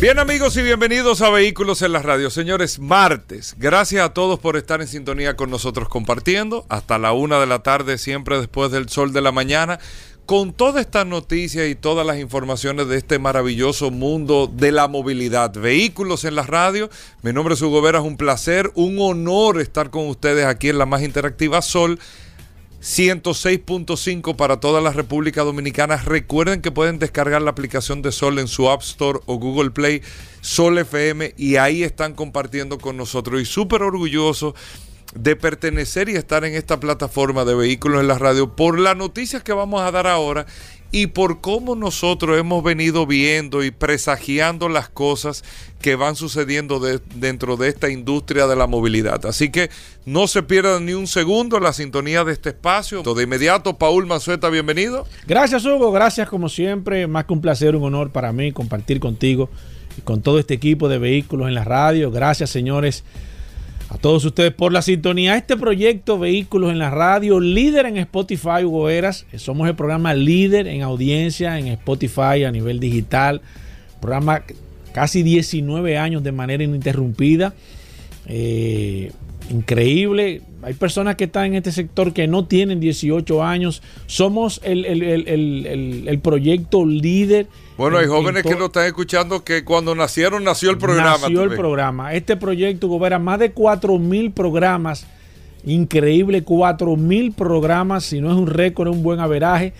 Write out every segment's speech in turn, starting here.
Bien amigos y bienvenidos a Vehículos en la Radio. Señores, martes. Gracias a todos por estar en sintonía con nosotros compartiendo. Hasta la una de la tarde, siempre después del sol de la mañana. Con todas estas noticias y todas las informaciones de este maravilloso mundo de la movilidad. Vehículos en la radio. Mi nombre es Hugo Vera, es un placer, un honor estar con ustedes aquí en la más interactiva Sol 106.5 para toda la República Dominicana. Recuerden que pueden descargar la aplicación de Sol en su App Store o Google Play, Sol FM, y ahí están compartiendo con nosotros. Y súper orgulloso de pertenecer y estar en esta plataforma de vehículos en la radio por las noticias que vamos a dar ahora y por cómo nosotros hemos venido viendo y presagiando las cosas que van sucediendo dentro de esta industria de la movilidad. Así que no se pierdan ni un segundo la sintonía de este espacio. De inmediato, Paul Manzueta, bienvenido. Gracias, Hugo. Gracias, como siempre. Más que un placer, un honor para mí compartir contigo y con todo este equipo de vehículos en la radio. Gracias, señores a todos ustedes por la sintonía. Este proyecto Vehículos en la Radio, líder en Spotify, Hugo Eras. Somos el programa líder en audiencia en Spotify a nivel digital. Programa casi 19 años de manera ininterrumpida. Eh, increíble. Hay personas que están en este sector que no tienen 18 años. Somos el, el proyecto líder bueno, hay jóvenes que lo están escuchando que cuando nacieron nació el programa. Nació el programa. Este proyecto gobierna más de 4 mil programas. Increíble, 4 mil programas. Si no es un récord, es un buen averaje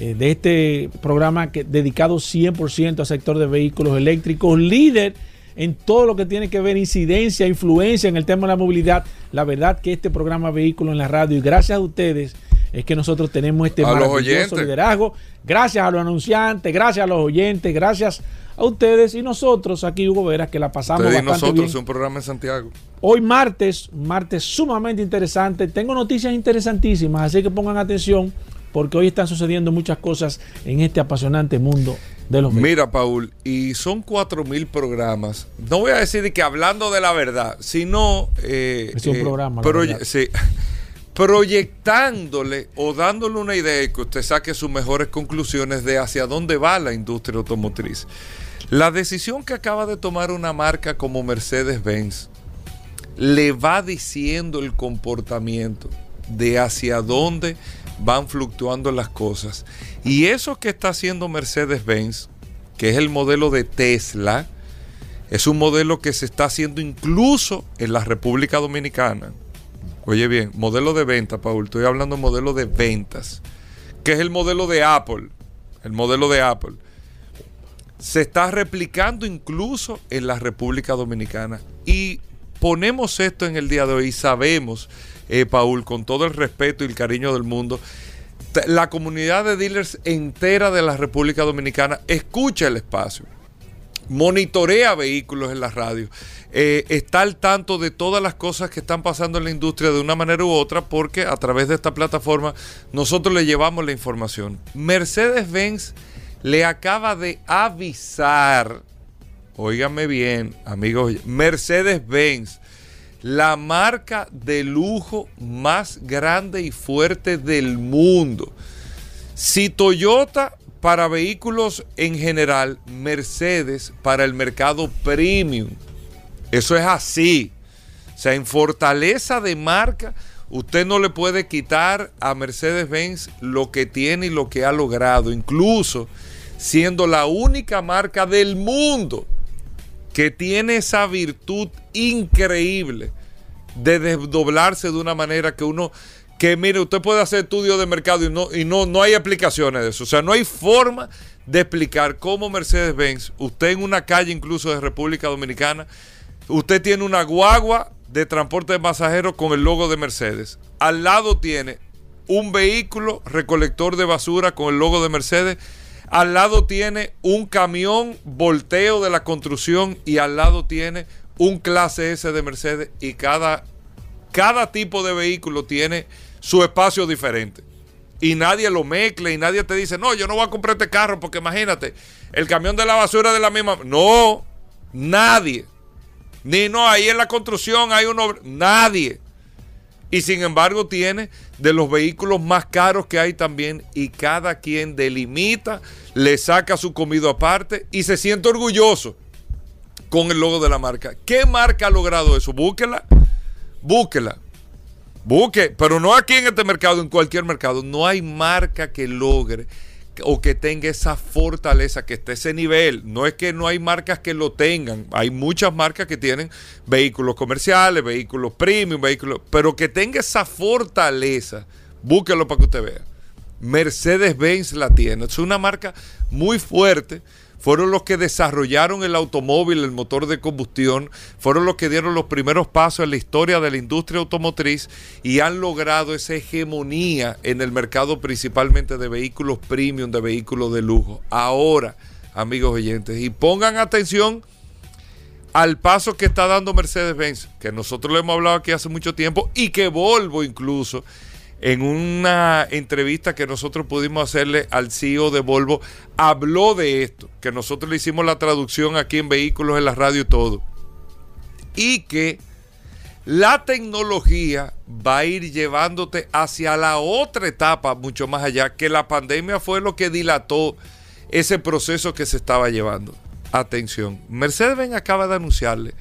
eh, de este programa que, dedicado 100% al sector de vehículos eléctricos. Líder en todo lo que tiene que ver incidencia, influencia en el tema de la movilidad. La verdad que este programa Vehículos en la Radio, y gracias a ustedes, es que nosotros tenemos este maravilloso liderazgo. Gracias a los anunciantes, gracias a los oyentes, gracias a ustedes y nosotros aquí, Hugo Veras, que la pasamos bastante nosotros, un programa en Santiago. Hoy martes, martes sumamente interesante. Tengo noticias interesantísimas, así que pongan atención porque hoy están sucediendo muchas cosas en este apasionante mundo de los medios. Mira, Paul, y son cuatro mil programas. No voy a decir que hablando de la verdad, sino... Eh, es un eh, programa. Sí, proyectándole o dándole una idea y que usted saque sus mejores conclusiones de hacia dónde va la industria automotriz. La decisión que acaba de tomar una marca como Mercedes-Benz le va diciendo el comportamiento de hacia dónde van fluctuando las cosas. Y eso que está haciendo Mercedes-Benz, que es el modelo de Tesla, es un modelo que se está haciendo incluso en la República Dominicana. Oye bien, modelo de venta, Paul, estoy hablando de modelo de ventas, que es el modelo de Apple, el modelo de Apple. Se está replicando incluso en la República Dominicana. Y ponemos esto en el día de hoy y sabemos, eh, Paul, con todo el respeto y el cariño del mundo, la comunidad de dealers entera de la República Dominicana escucha el espacio monitorea vehículos en la radio, eh, está al tanto de todas las cosas que están pasando en la industria de una manera u otra, porque a través de esta plataforma nosotros le llevamos la información. Mercedes-Benz le acaba de avisar, óigame bien, amigos, Mercedes-Benz, la marca de lujo más grande y fuerte del mundo. Si Toyota para vehículos en general, Mercedes para el mercado premium. Eso es así. O sea, en fortaleza de marca, usted no le puede quitar a Mercedes-Benz lo que tiene y lo que ha logrado, incluso siendo la única marca del mundo que tiene esa virtud increíble de desdoblarse de una manera que uno que mire, usted puede hacer estudios de mercado y no, y no, no hay explicaciones de eso. O sea, no hay forma de explicar cómo Mercedes-Benz, usted en una calle incluso de República Dominicana, usted tiene una guagua de transporte de pasajeros con el logo de Mercedes. Al lado tiene un vehículo recolector de basura con el logo de Mercedes. Al lado tiene un camión volteo de la construcción y al lado tiene un clase S de Mercedes y cada cada tipo de vehículo tiene su espacio diferente. Y nadie lo mezcla y nadie te dice, no, yo no voy a comprar este carro porque imagínate, el camión de la basura de la misma. No, nadie. Ni no, ahí en la construcción hay uno. Nadie. Y sin embargo tiene de los vehículos más caros que hay también y cada quien delimita, le saca su comido aparte y se siente orgulloso con el logo de la marca. ¿Qué marca ha logrado eso? Búsquela, búsquela. Busque, pero no aquí en este mercado, en cualquier mercado. No hay marca que logre o que tenga esa fortaleza, que esté ese nivel. No es que no hay marcas que lo tengan, hay muchas marcas que tienen vehículos comerciales, vehículos premium, vehículos, pero que tenga esa fortaleza, búsquelo para que usted vea. Mercedes-Benz la tiene, es una marca muy fuerte fueron los que desarrollaron el automóvil, el motor de combustión, fueron los que dieron los primeros pasos en la historia de la industria automotriz y han logrado esa hegemonía en el mercado principalmente de vehículos premium, de vehículos de lujo. Ahora, amigos oyentes, y pongan atención al paso que está dando Mercedes-Benz, que nosotros lo hemos hablado aquí hace mucho tiempo y que Volvo incluso en una entrevista que nosotros pudimos hacerle al CEO de Volvo, habló de esto, que nosotros le hicimos la traducción aquí en vehículos, en la radio y todo. Y que la tecnología va a ir llevándote hacia la otra etapa, mucho más allá, que la pandemia fue lo que dilató ese proceso que se estaba llevando. Atención, Mercedes-Benz acaba de anunciarle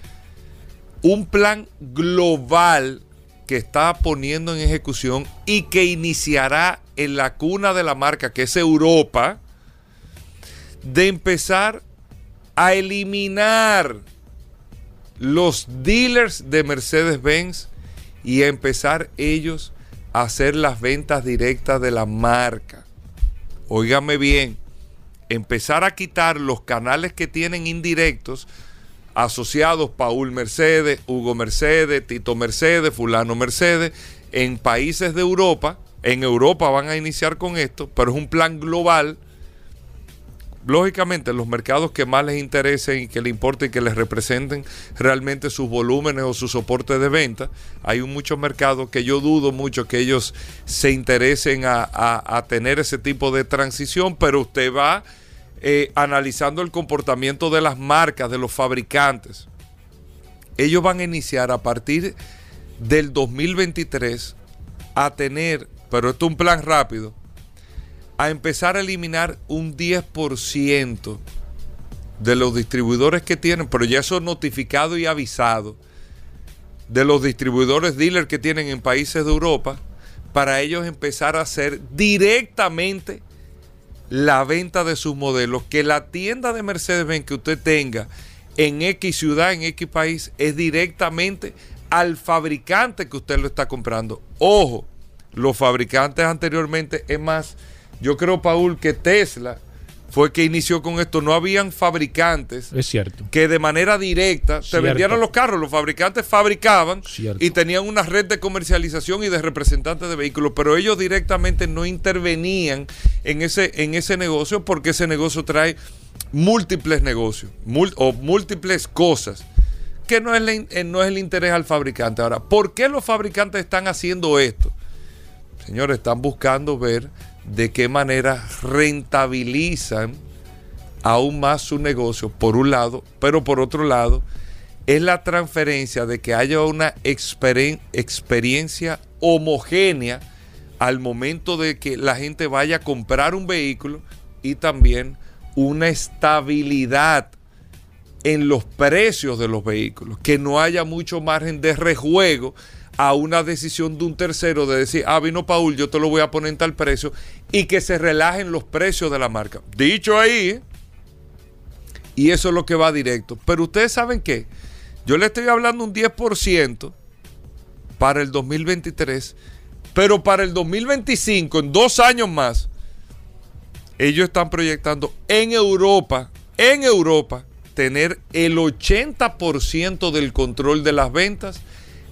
un plan global que está poniendo en ejecución y que iniciará en la cuna de la marca, que es Europa, de empezar a eliminar los dealers de Mercedes-Benz y a empezar ellos a hacer las ventas directas de la marca. Óigame bien, empezar a quitar los canales que tienen indirectos asociados Paul Mercedes, Hugo Mercedes, Tito Mercedes, Fulano Mercedes, en países de Europa. En Europa van a iniciar con esto, pero es un plan global. Lógicamente, los mercados que más les interesen y que les importe y que les representen realmente sus volúmenes o su soporte de venta, hay muchos mercados que yo dudo mucho que ellos se interesen a, a tener ese tipo de transición, pero usted va eh, analizando el comportamiento de las marcas, de los fabricantes. Ellos van a iniciar a partir del 2023 a tener, pero esto es un plan rápido, a empezar a eliminar un 10% de los distribuidores que tienen, pero ya eso notificado y avisado, de los distribuidores dealers que tienen en países de Europa, para ellos empezar a hacer directamente la venta de sus modelos, que la tienda de Mercedes-Benz que usted tenga en X ciudad, en X país, es directamente al fabricante que usted lo está comprando. Ojo, los fabricantes anteriormente, es más, yo creo, Paul, que Tesla fue que inició con esto. No habían fabricantes es cierto. que de manera directa te vendieran los carros. Los fabricantes fabricaban y tenían una red de comercialización y de representantes de vehículos, pero ellos directamente no intervenían en ese, en ese negocio porque ese negocio trae múltiples negocios o múltiples cosas que no es, eh, no es el interés al fabricante. Ahora, ¿por qué los fabricantes están haciendo esto? Señores, están buscando ver de qué manera rentabilizan aún más su negocio, por un lado, pero por otro lado, es la transferencia de que haya una experiencia homogénea al momento de que la gente vaya a comprar un vehículo y también una estabilidad en los precios de los vehículos, que no haya mucho margen de rejuego a una decisión de un tercero de decir, ah, vino Paul, yo te lo voy a poner en tal precio y que se relajen los precios de la marca. Dicho ahí, y eso es lo que va directo. Pero ustedes saben que yo le estoy hablando un 10% para el 2023, pero para el 2025, en dos años más, ellos están proyectando en Europa, en Europa, tener el 80% del control de las ventas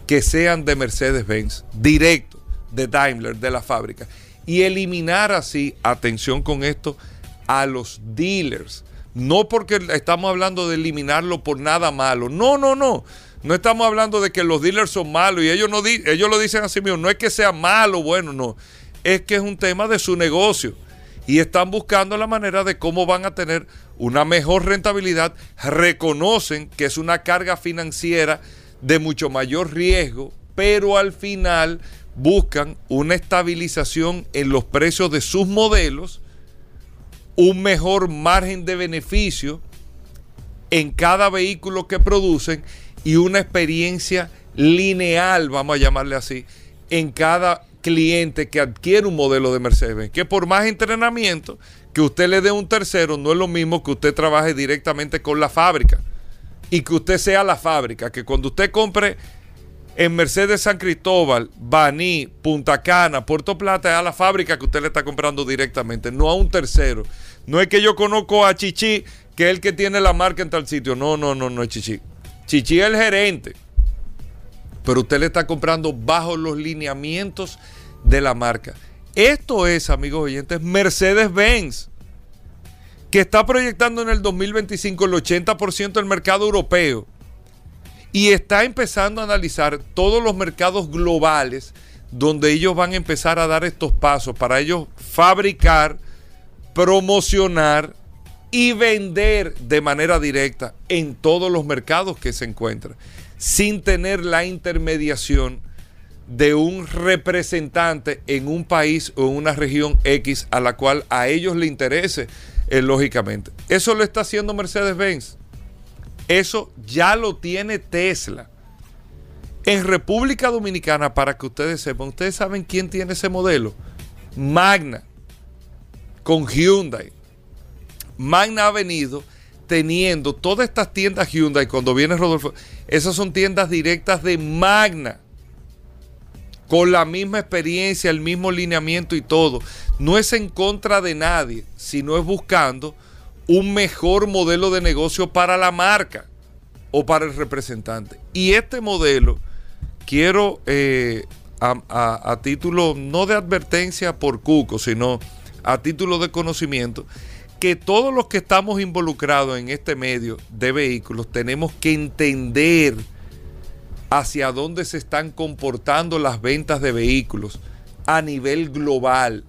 que sean de Mercedes-Benz, directo, de Daimler, de la fábrica. Y eliminar así, atención con esto, a los dealers. No porque estamos hablando de eliminarlo por nada malo. No, no, no. No estamos hablando de que los dealers son malos y ellos, no ellos lo dicen así mismo. No es que sea malo, bueno, no. Es que es un tema de su negocio. Y están buscando la manera de cómo van a tener una mejor rentabilidad. Reconocen que es una carga financiera de mucho mayor riesgo, pero al final buscan una estabilización en los precios de sus modelos, un mejor margen de beneficio en cada vehículo que producen y una experiencia lineal, vamos a llamarle así, en cada cliente que adquiere un modelo de Mercedes-Benz. Que por más entrenamiento que usted le dé un tercero, no es lo mismo que usted trabaje directamente con la fábrica y que usted sea la fábrica. Que cuando usted compre en Mercedes San Cristóbal, Baní, Punta Cana, Puerto Plata, es a la fábrica que usted le está comprando directamente, no a un tercero. No es que yo conozco a Chichi, que es el que tiene la marca en tal sitio. No, no, no, no es Chichi. Chichi es el gerente. Pero usted le está comprando bajo los lineamientos de la marca. Esto es, amigos oyentes, Mercedes-Benz, que está proyectando en el 2025 el 80% del mercado europeo y está empezando a analizar todos los mercados globales donde ellos van a empezar a dar estos pasos para ellos fabricar, promocionar y vender de manera directa en todos los mercados que se encuentran, sin tener la intermediación de un representante en un país o en una región X a la cual a ellos le interese, eh, lógicamente. Eso lo está haciendo Mercedes-Benz. Eso ya lo tiene Tesla. En República Dominicana, para que ustedes sepan, ustedes saben quién tiene ese modelo. Magna, con Hyundai. Magna ha venido teniendo todas estas tiendas Hyundai, cuando viene Rodolfo, esas son tiendas directas de Magna, con la misma experiencia, el mismo lineamiento y todo. No es en contra de nadie, sino es buscando un mejor modelo de negocio para la marca o para el representante. Y este modelo, quiero eh, a, a título no de advertencia por Cuco, sino a título de conocimiento, que todos los que estamos involucrados en este medio de vehículos tenemos que entender hacia dónde se están comportando las ventas de vehículos a nivel global.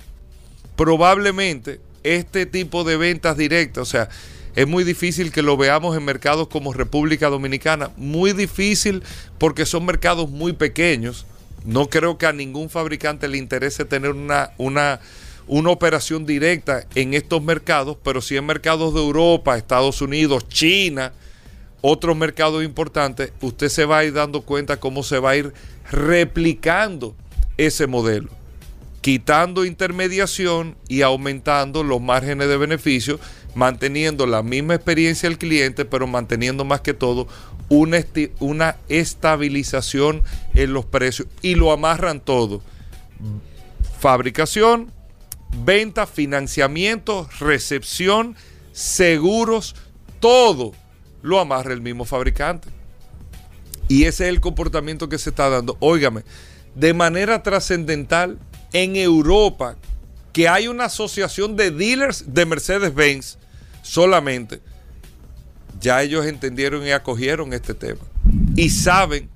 Probablemente este tipo de ventas directas, o sea, es muy difícil que lo veamos en mercados como República Dominicana, muy difícil porque son mercados muy pequeños. No creo que a ningún fabricante le interese tener una, una una operación directa en estos mercados, pero sí en mercados de Europa, Estados Unidos, China, otros mercados importantes, usted se va a ir dando cuenta cómo se va a ir replicando ese modelo, quitando intermediación y aumentando los márgenes de beneficio, manteniendo la misma experiencia del cliente, pero manteniendo más que todo una, una estabilización en los precios y lo amarran todo. Fabricación, venta, financiamiento, recepción, seguros, todo lo amarra el mismo fabricante. Y ese es el comportamiento que se está dando. Óigame, de manera trascendental en Europa, que hay una asociación de dealers de Mercedes-Benz solamente, ya ellos entendieron y acogieron este tema. Y saben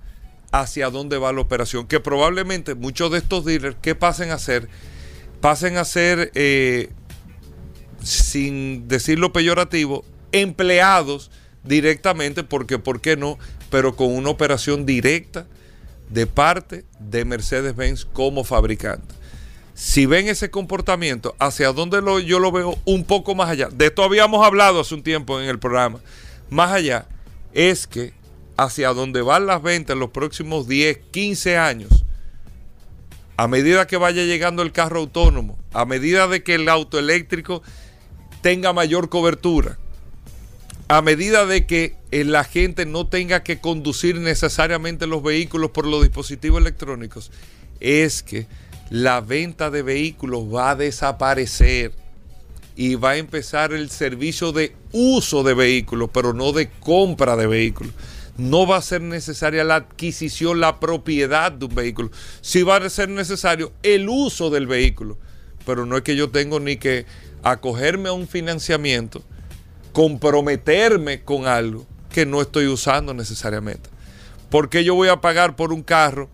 hacia dónde va la operación. Que probablemente muchos de estos dealers, ¿qué pasen a hacer? pasen a ser, eh, sin decirlo peyorativo, empleados directamente, porque ¿por qué no? Pero con una operación directa de parte de Mercedes-Benz como fabricante. Si ven ese comportamiento, hacia dónde lo, yo lo veo un poco más allá, de esto habíamos hablado hace un tiempo en el programa, más allá, es que hacia dónde van las ventas en los próximos 10, 15 años, a medida que vaya llegando el carro autónomo, a medida de que el auto eléctrico tenga mayor cobertura, a medida de que eh, la gente no tenga que conducir necesariamente los vehículos por los dispositivos electrónicos, es que la venta de vehículos va a desaparecer y va a empezar el servicio de uso de vehículos, pero no de compra de vehículos no va a ser necesaria la adquisición, la propiedad de un vehículo. Sí va a ser necesario el uso del vehículo, pero no es que yo tengo ni que acogerme a un financiamiento, comprometerme con algo que no estoy usando necesariamente. ¿Por qué yo voy a pagar por un carro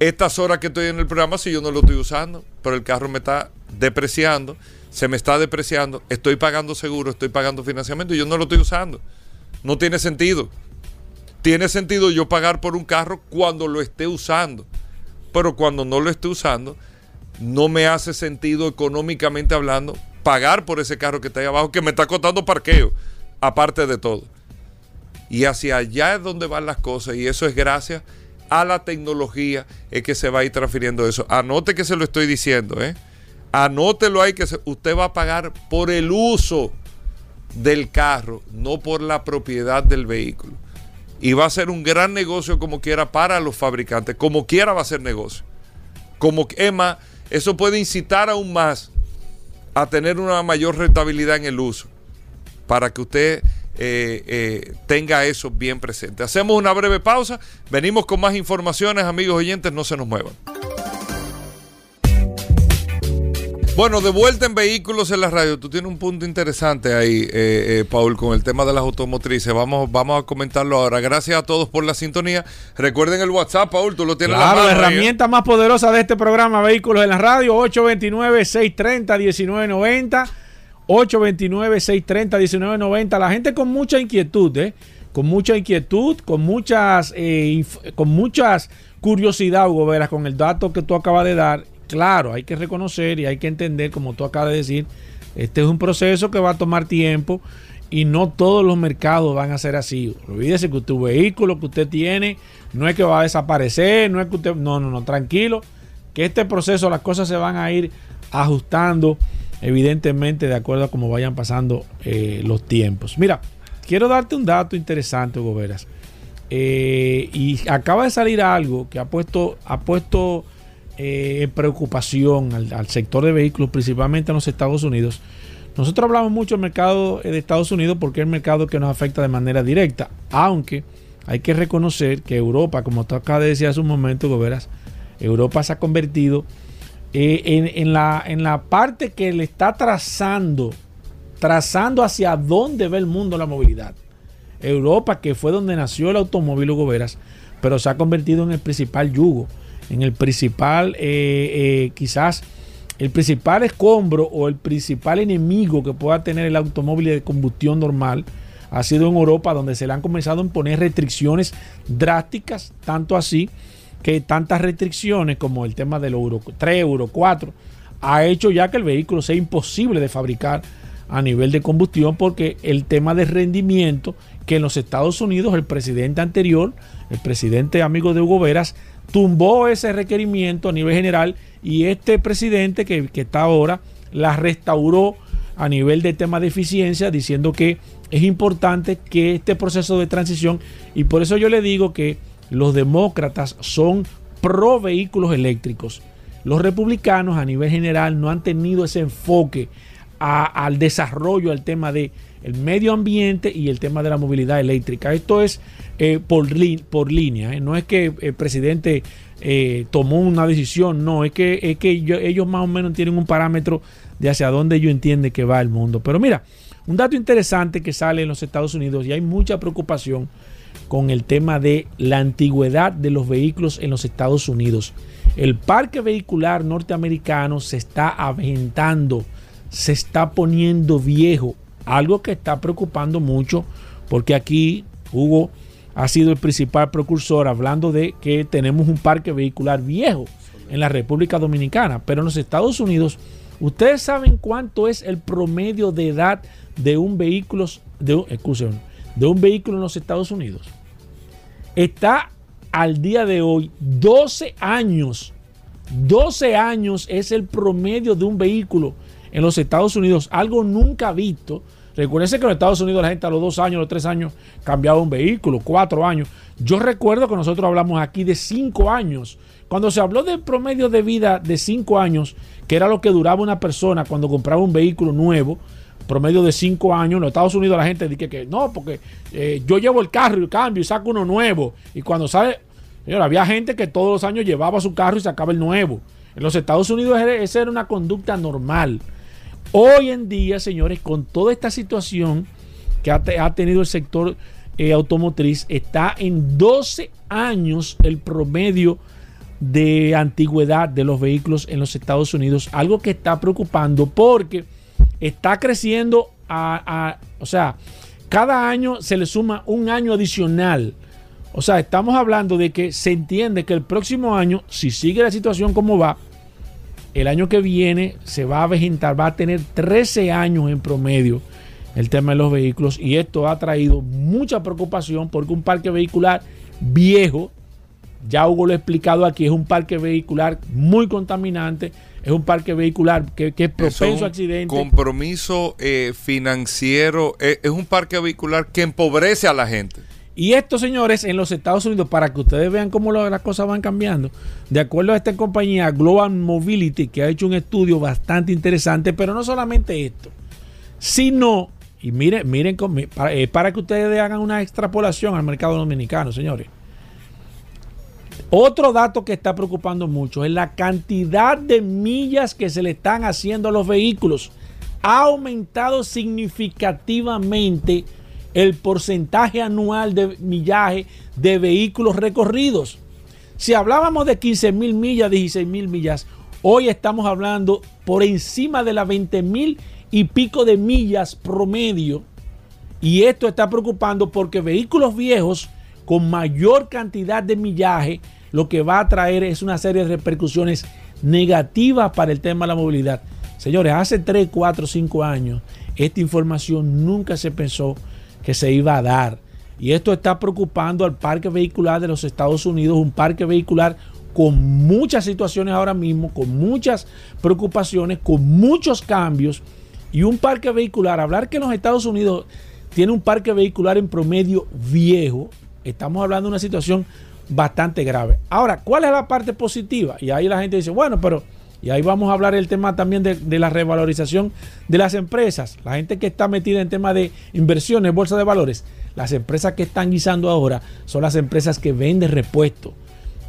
estas horas que estoy en el programa si yo no lo estoy usando? Pero el carro me está depreciando, se me está depreciando, estoy pagando seguro, estoy pagando financiamiento y yo no lo estoy usando. No tiene sentido. Tiene sentido yo pagar por un carro cuando lo esté usando. Pero cuando no lo esté usando, no me hace sentido económicamente hablando pagar por ese carro que está ahí abajo, que me está costando parqueo, aparte de todo. Y hacia allá es donde van las cosas y eso es gracias a la tecnología es que se va a ir transfiriendo eso. Anote que se lo estoy diciendo, ¿eh? Anótelo ahí que usted va a pagar por el uso del carro, no por la propiedad del vehículo. Y va a ser un gran negocio como quiera para los fabricantes, como quiera va a ser negocio. Como es más, eso puede incitar aún más a tener una mayor rentabilidad en el uso, para que usted eh, eh, tenga eso bien presente. Hacemos una breve pausa, venimos con más informaciones, amigos oyentes, no se nos muevan. Bueno, de vuelta en vehículos en la radio, tú tienes un punto interesante ahí, eh, eh, Paul, con el tema de las automotrices. Vamos, vamos a comentarlo ahora. Gracias a todos por la sintonía. Recuerden el WhatsApp, Paul, tú lo tienes claro, la, herramienta más poderosa de este programa, Vehículos en la Radio, 829-630-1990. 829-630-1990. La gente con mucha inquietud, ¿eh? Con mucha inquietud, con muchas, eh, con muchas curiosidad, Hugo Veras, con el dato que tú acabas de dar claro, hay que reconocer y hay que entender, como tú acabas de decir, este es un proceso que va a tomar tiempo y no todos los mercados van a ser así. Olvídese que tu vehículo que usted tiene no es que va a desaparecer, no es que usted, no, no, no, tranquilo, que este proceso las cosas se van a ir ajustando evidentemente de acuerdo a cómo vayan pasando eh, los tiempos. Mira, quiero darte un dato interesante, Hugo Veras. Eh, y acaba de salir algo que ha puesto, ha puesto eh, preocupación al, sector de vehículos, principalmente en los Estados Unidos. Nosotros hablamos mucho del mercado de Estados Unidos porque es el mercado que nos afecta de manera directa, aunque hay que reconocer que Europa, como tú acabas de decir hace un momento, Goberas, Europa se ha convertido eh, en, la, en la parte que le está trazando, trazando hacia dónde ve el mundo la movilidad. Europa, que fue donde nació el automóvil, Goberas, pero se ha convertido en el principal yugo en el principal, eh, eh, quizás el principal escombro o el principal enemigo que pueda tener el automóvil de combustión normal ha sido en Europa, donde se le han comenzado a imponer restricciones drásticas, tanto así que tantas restricciones como el tema del Euro 3, Euro 4, ha hecho ya que el vehículo sea imposible de fabricar a nivel de combustión porque el tema de rendimiento que en los Estados Unidos el presidente anterior, el presidente amigo de Hugo Veras, tumbó ese requerimiento a nivel general y este presidente que, está ahora la restauró a nivel de tema de eficiencia diciendo que es importante que este proceso de transición y por eso yo le digo que los demócratas son pro vehículos eléctricos. Los republicanos a nivel general no han tenido ese enfoque al desarrollo, al tema de el medio ambiente y el tema de la movilidad eléctrica. Esto es eh, por, por línea, ¿eh? no es que el presidente eh, tomó una decisión, no, es que, es que ellos más o menos tienen un parámetro de hacia dónde ellos entienden que va el mundo. Pero mira, un dato interesante que sale en los Estados Unidos y hay mucha preocupación con el tema de la antigüedad de los vehículos en los Estados Unidos. El parque vehicular norteamericano se está aventando, se está poniendo viejo algo que está preocupando mucho porque aquí Hugo ha sido el principal precursor hablando de que tenemos un parque vehicular viejo en la República Dominicana, pero en los Estados Unidos, ustedes saben cuánto es el promedio de edad de un vehículo, de, de un vehículo en los Estados Unidos. Está al día de hoy 12 años. 12 años es el promedio de un vehículo en los Estados Unidos, algo nunca visto Recuérdense que en los Estados Unidos la gente a los dos años, los tres años cambiaba un vehículo, cuatro años. Yo recuerdo que nosotros hablamos aquí de cinco años. Cuando se habló del promedio de vida de cinco años, que era lo que duraba una persona cuando compraba un vehículo nuevo, promedio de cinco años, en los Estados Unidos la gente dice que no, porque eh, yo llevo el carro y cambio y saco uno nuevo. Y cuando sale, señor, había gente que todos los años llevaba su carro y sacaba el nuevo. En los Estados Unidos esa era una conducta normal. Hoy en día, señores, con toda esta situación que ha, tenido el sector eh, automotriz está en 12 años el promedio de antigüedad de los vehículos en los Estados Unidos, algo que está preocupando porque está creciendo a, o sea, cada año se le suma un año adicional. O sea, estamos hablando de que se entiende que el próximo año, si sigue la situación como va, el año que viene se va a vegetar, va a tener 13 años en promedio el tema de los vehículos y esto ha traído mucha preocupación porque un parque vehicular viejo, ya Hugo lo ha explicado aquí, es un parque vehicular muy contaminante, es un parque vehicular que, es propenso a accidentes. Compromiso eh, financiero, eh, es un parque vehicular que empobrece a la gente. Y esto, señores, en los Estados Unidos, para que ustedes vean cómo las cosas van cambiando, de acuerdo a esta compañía Global Mobility, que ha hecho un estudio bastante interesante, pero no solamente esto, sino y miren, miren, para, eh, para que ustedes hagan una extrapolación al mercado dominicano, señores. Otro dato que está preocupando mucho es la cantidad de millas que se le están haciendo a los vehículos. Ha aumentado significativamente el porcentaje anual de millaje de vehículos recorridos. Si hablábamos de 15 mil millas, 16 mil millas, hoy estamos hablando por encima de las 20 mil y pico de millas promedio. Y esto está preocupando porque vehículos viejos con mayor cantidad de millaje lo que va a traer es una serie de repercusiones negativas para el tema de la movilidad. Señores, hace 3, 4, 5 años esta información nunca se pensó que se iba a dar. Y esto está preocupando al parque vehicular de los Estados Unidos, un parque vehicular con muchas situaciones ahora mismo, con muchas preocupaciones, con muchos cambios y un parque vehicular, hablar que los Estados Unidos tiene un parque vehicular en promedio viejo, estamos hablando de una situación bastante grave. Ahora, ¿cuál es la parte positiva? Y ahí la gente dice, bueno, pero, y ahí vamos a hablar el tema también de, la revalorización de las empresas, la gente que está metida en tema de inversiones, bolsa de valores, las empresas que están guisando ahora son las empresas que venden repuestos.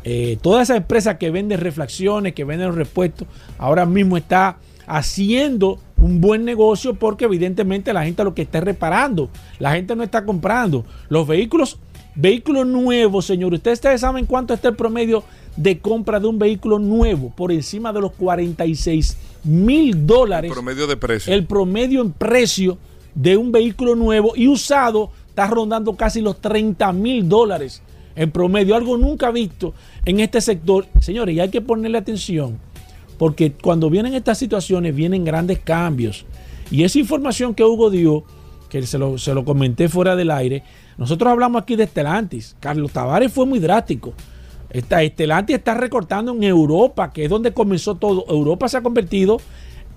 Eh, todas esas empresas que venden reflexiones, que venden repuestos, ahora mismo está haciendo un buen negocio porque evidentemente la gente lo que está reparando, la gente no está comprando. Los vehículos, vehículos nuevos, señores, ustedes, saben cuánto está el promedio de compra de un vehículo nuevo por encima de los 46 mil dólares. El promedio de precio. El promedio en precio de un vehículo nuevo y usado está rondando casi los 30 mil dólares en promedio, algo nunca visto en este sector. Señores, y hay que ponerle atención porque cuando vienen estas situaciones vienen grandes cambios. Y esa información que Hugo dio, que se lo, comenté fuera del aire, nosotros hablamos aquí de Estelantis. Carlos Tavares fue muy drástico. Esta, Estelantis está recortando en Europa, que es donde comenzó todo. Europa se ha convertido,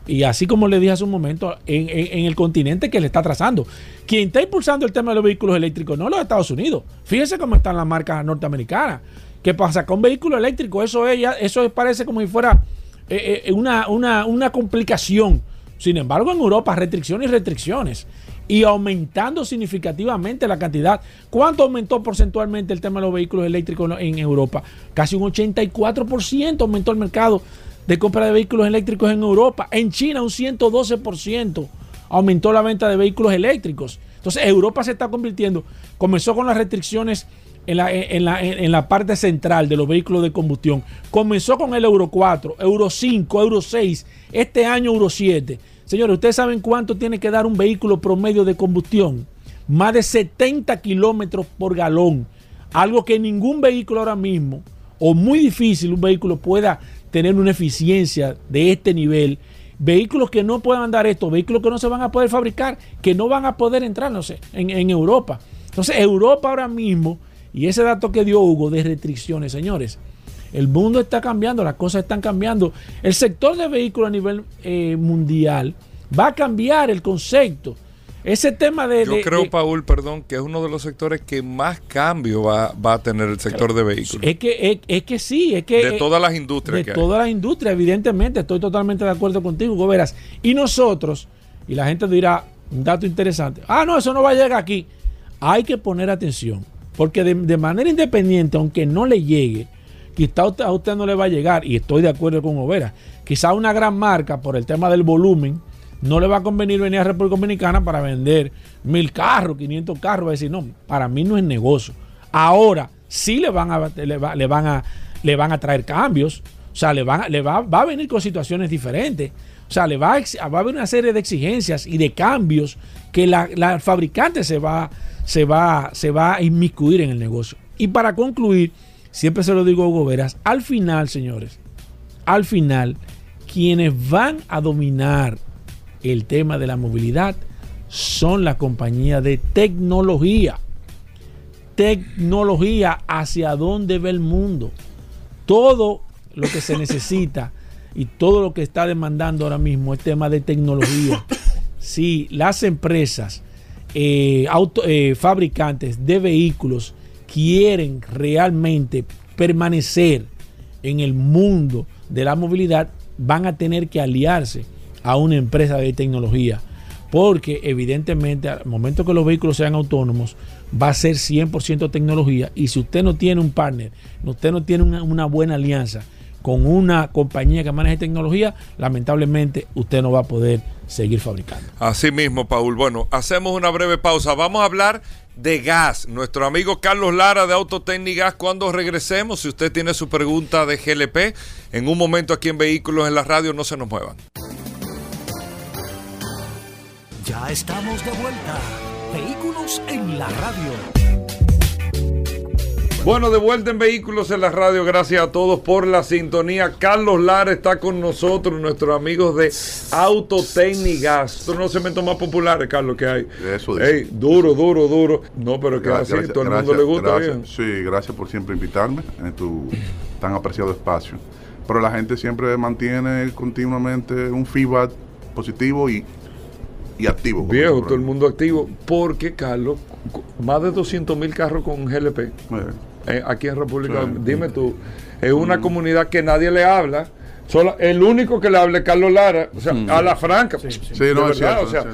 y así como le dije hace un momento, en, el continente que le está trazando. Quien está impulsando el tema de los vehículos eléctricos no los Estados Unidos. Fíjense cómo están las marcas norteamericanas. ¿Qué pasa con vehículos eléctricos? Eso, es, eso parece como si fuera eh, eh, una, una, complicación. Sin embargo, en Europa, restricciones y restricciones. Y aumentando significativamente la cantidad. ¿Cuánto aumentó porcentualmente el tema de los vehículos eléctricos en Europa? Casi un 84% aumentó el mercado de compra de vehículos eléctricos en Europa. En China un 112% aumentó la venta de vehículos eléctricos. Entonces Europa se está convirtiendo, comenzó con las restricciones en la, parte central de los vehículos de combustión. Comenzó con el Euro 4, Euro 5, Euro 6, este año Euro 7. Señores, ¿ustedes saben cuánto tiene que dar un vehículo promedio de combustión? Más de 70 kilómetros por galón. Algo que ningún vehículo ahora mismo, o muy difícil un vehículo pueda tener una eficiencia de este nivel. Vehículos que no puedan dar esto, vehículos que no se van a poder fabricar, que no van a poder entrar, no sé, en, en Europa. Entonces, Europa ahora mismo y ese dato que dio Hugo de restricciones, señores, el mundo está cambiando, las cosas están cambiando. El sector de vehículos a nivel eh, mundial va a cambiar el concepto. Ese tema de... Yo creo, Paul, perdón, que es uno de los sectores que más cambio va, a tener el sector de vehículos. Es que, es, que sí, es que... De todas las industrias. De todas las industrias, evidentemente, estoy totalmente de acuerdo contigo, Hugo Veras. Y nosotros, y la gente dirá, un dato interesante, ah, no, eso no va a llegar aquí. Hay que poner atención. Porque de, manera independiente, aunque no le llegue, quizá a usted no le va a llegar, y estoy de acuerdo con Overa, quizá una gran marca por el tema del volumen no le va a convenir venir a República Dominicana para vender mil carros, 500 carros. Va a decir, no, para mí no es negocio. Ahora sí le van a, le, van a, le van a traer cambios. O sea, le, van, le va, va a venir con situaciones diferentes. O sea, le va a, haber una serie de exigencias y de cambios que la, la fabricante se va, se, va, se va a inmiscuir en el negocio. Y para concluir, siempre se lo digo a Hugo Veras, al final, señores, al final, quienes van a dominar el tema de la movilidad son las compañías de tecnología. Tecnología hacia dónde ve el mundo. Todo lo que se necesita y todo lo que está demandando ahora mismo es tema de tecnología. Si las empresas, eh, auto, eh, fabricantes de vehículos quieren realmente permanecer en el mundo de la movilidad, van a tener que aliarse a una empresa de tecnología. Porque evidentemente al momento que los vehículos sean autónomos, va a ser 100% tecnología. Y si usted no tiene un partner, usted no tiene una, una buena alianza con una compañía que maneje tecnología, lamentablemente usted no va a poder seguir fabricando. Así mismo, Paul. Bueno, hacemos una breve pausa. Vamos a hablar de gas. Nuestro amigo Carlos Lara de Autotécnica cuando regresemos, si usted tiene su pregunta de GLP, en un momento aquí en Vehículos en la Radio, no se nos muevan. Ya estamos de vuelta. Vehículos en la Radio. Bueno, de vuelta en Vehículos en la Radio, gracias a todos por la sintonía. Carlos Lara está con nosotros, nuestros amigos de Autotécnicas. Esto no se cemento más populares, Carlos, que hay. Eso Ey, duro, duro, duro. No, pero que así, Gracias, todo el gracias, mundo le gusta. bien. Sí, gracias por siempre invitarme en tu tan apreciado espacio. Pero la gente siempre mantiene continuamente un feedback positivo y, y activo. Viejo, todo el mundo activo. Porque, Carlos, más de 200 mil carros con GLP Eh, eh, aquí en República Sí. Dominicana. Dime tú, es una comunidad que nadie le habla. Solo, el único que le habla es Carlos Lara, o sea, a la franca. Sí, no, es verdad, cierto, o sea, es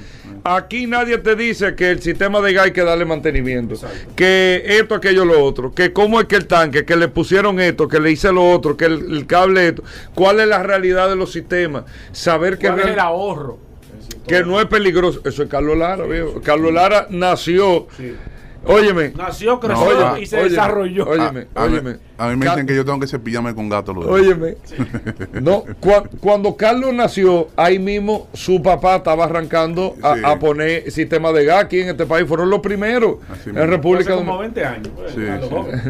aquí nadie te dice que el sistema de gas hay que darle mantenimiento, que esto, aquello, lo otro, que cómo es que el tanque, que le pusieron esto, que le hice lo otro, que el, el cable esto, cuál es la realidad de los sistemas, saber que, ¿Cuál es real- el ahorro? que no es peligroso. Eso es Carlos Lara, viejo. Carlos Lara nació, óyeme, Nació, creció Oye, y se óyeme, desarrolló. oye, a- Óyeme, a, mí- óyeme. A mí me dicen que yo tengo que cepillarme con gato dedos. Óyeme, no, cua- cuando Carlos nació, ahí mismo su papá estaba arrancando a, Sí. a poner sistema de gas aquí en este país. Fueron los primeros Así en mismo. República Hace como Dominicana. 20 años. pues, Sí, sí. jóvenes.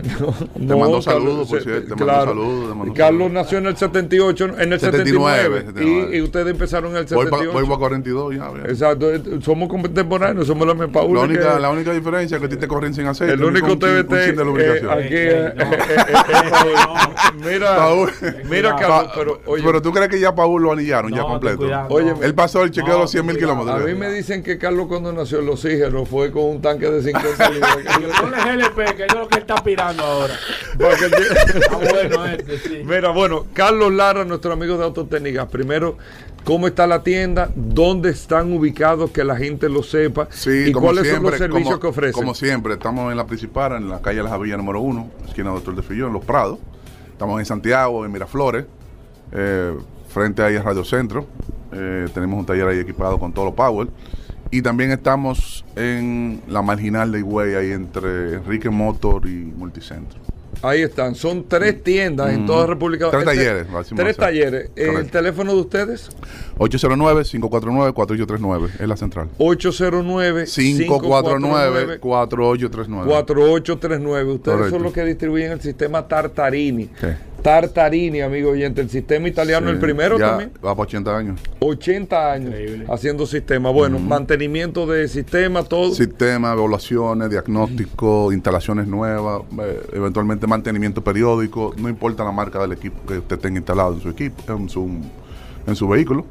Te mando saludos, por cierto, te mando saludos, te mando Carlos saludos. nació en el 78, en el 79, 79, y, y ustedes empezaron en el Voy 78. para 42 ya. vea. Exacto, eh, somos contemporáneos, somos la misma única, que- la única diferencia es que a ti te corren sin aceite. el único TBT eh, aquí eh, no. mira, Paul. mira Pa- pero oye, pero tú crees que ya Paul lo anillaron ya No, completo. cuidado, Oye, no. Él pasó el chequeo de No, los 100 mil kilómetros. a mí me dicen que Carlos cuando nació el oxígeno fue con un tanque de 50 litros. Ponle GLP, que es lo que él está aspirando ahora. Ah, bueno, este, sí. Mira, bueno, Carlos Lara, nuestro amigo de Autotécnicas. Primero, ¿cómo está la tienda? ¿Dónde están ubicados? Que la gente lo sepa. Sí, ¿Y cuáles siempre, son los servicios como, que ofrecen? Como siempre, estamos en la principal, en la calle La Javilla número 1, esquina Doctor de Fillón, Los Prados. Estamos en Santiago, en Miraflores, eh, frente ahí a Radio Centro. Eh, tenemos un taller ahí equipado con todo lo power. Y también estamos en la marginal de Higüey, ahí entre Enrique Motor y Multicentro. Ahí están. Son tres tiendas en Mm. toda República Tres talleres, decimos Tres talleres. ¿El Correcto. teléfono de ustedes? 809-549-4839, es la central. 809 549-4839. 4839. Ustedes Correcto. son los que distribuyen el sistema Tartarini. Sí. Tartarini, amigo oyente. El sistema italiano, Sí, el primero ya también. Va para 80 años. 80 años Increíble. haciendo sistema. Bueno, mantenimiento de sistema, todo. Sistema, evaluaciones, diagnóstico, instalaciones nuevas, eh, eventualmente mantenimiento periódico, no importa la marca del equipo que usted tenga instalado en su equipo, en su, en su vehículo.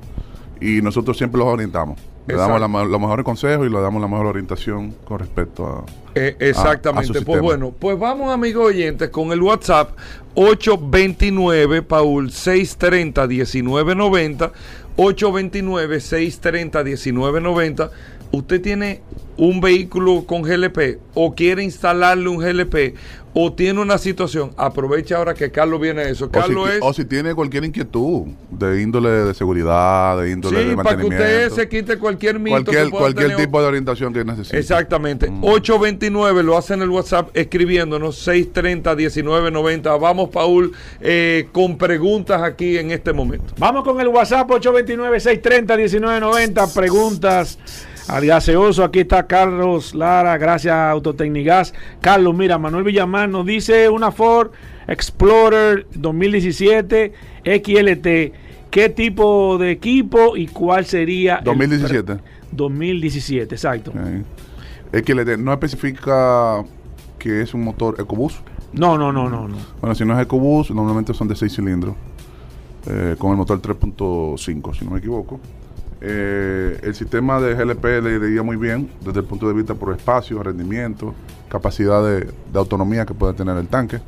Y nosotros siempre los orientamos. Le damos la los mejores consejos y le damos la mejor orientación con respecto a... Eh, a- a exactamente. pues sistema. bueno, pues vamos, amigos oyentes, con el WhatsApp 829 Paul 630 1990. 829 630 1990. Usted tiene un vehículo con GLP o quiere instalarle un GLP o tiene una situación, aprovecha ahora que Carlos viene a eso. O si, Carlos es... o si tiene cualquier inquietud de índole de seguridad, de índole Sí, de para que mantenimiento. usted se quite cualquier mito. cualquier que pueda cualquier tener. tipo de orientación que necesite. Exactamente. 829 lo hacen en el WhatsApp escribiéndonos 630 1990. Vamos, Paul, eh, con preguntas aquí en este momento. Vamos con el WhatsApp 829-630-1990. Preguntas al gaseoso. Aquí está Carlos Lara, gracias a Autotecnigas. Carlos, mira, Manuel Villamar nos dice una Ford Explorer 2017 XLT. ¿Qué tipo de equipo y cuál sería? el 2017. pre- 2017, exacto. De- no especifica que es un motor EcoBoost. No, no, no, no, no. Bueno, si no es EcoBoost, normalmente son de 6 cilindros. eh, con el motor 3.5, si no me equivoco. Eh, el sistema de GLP le iría muy bien desde el punto de vista por espacio, rendimiento, capacidad de, de autonomía que pueda tener el tanque.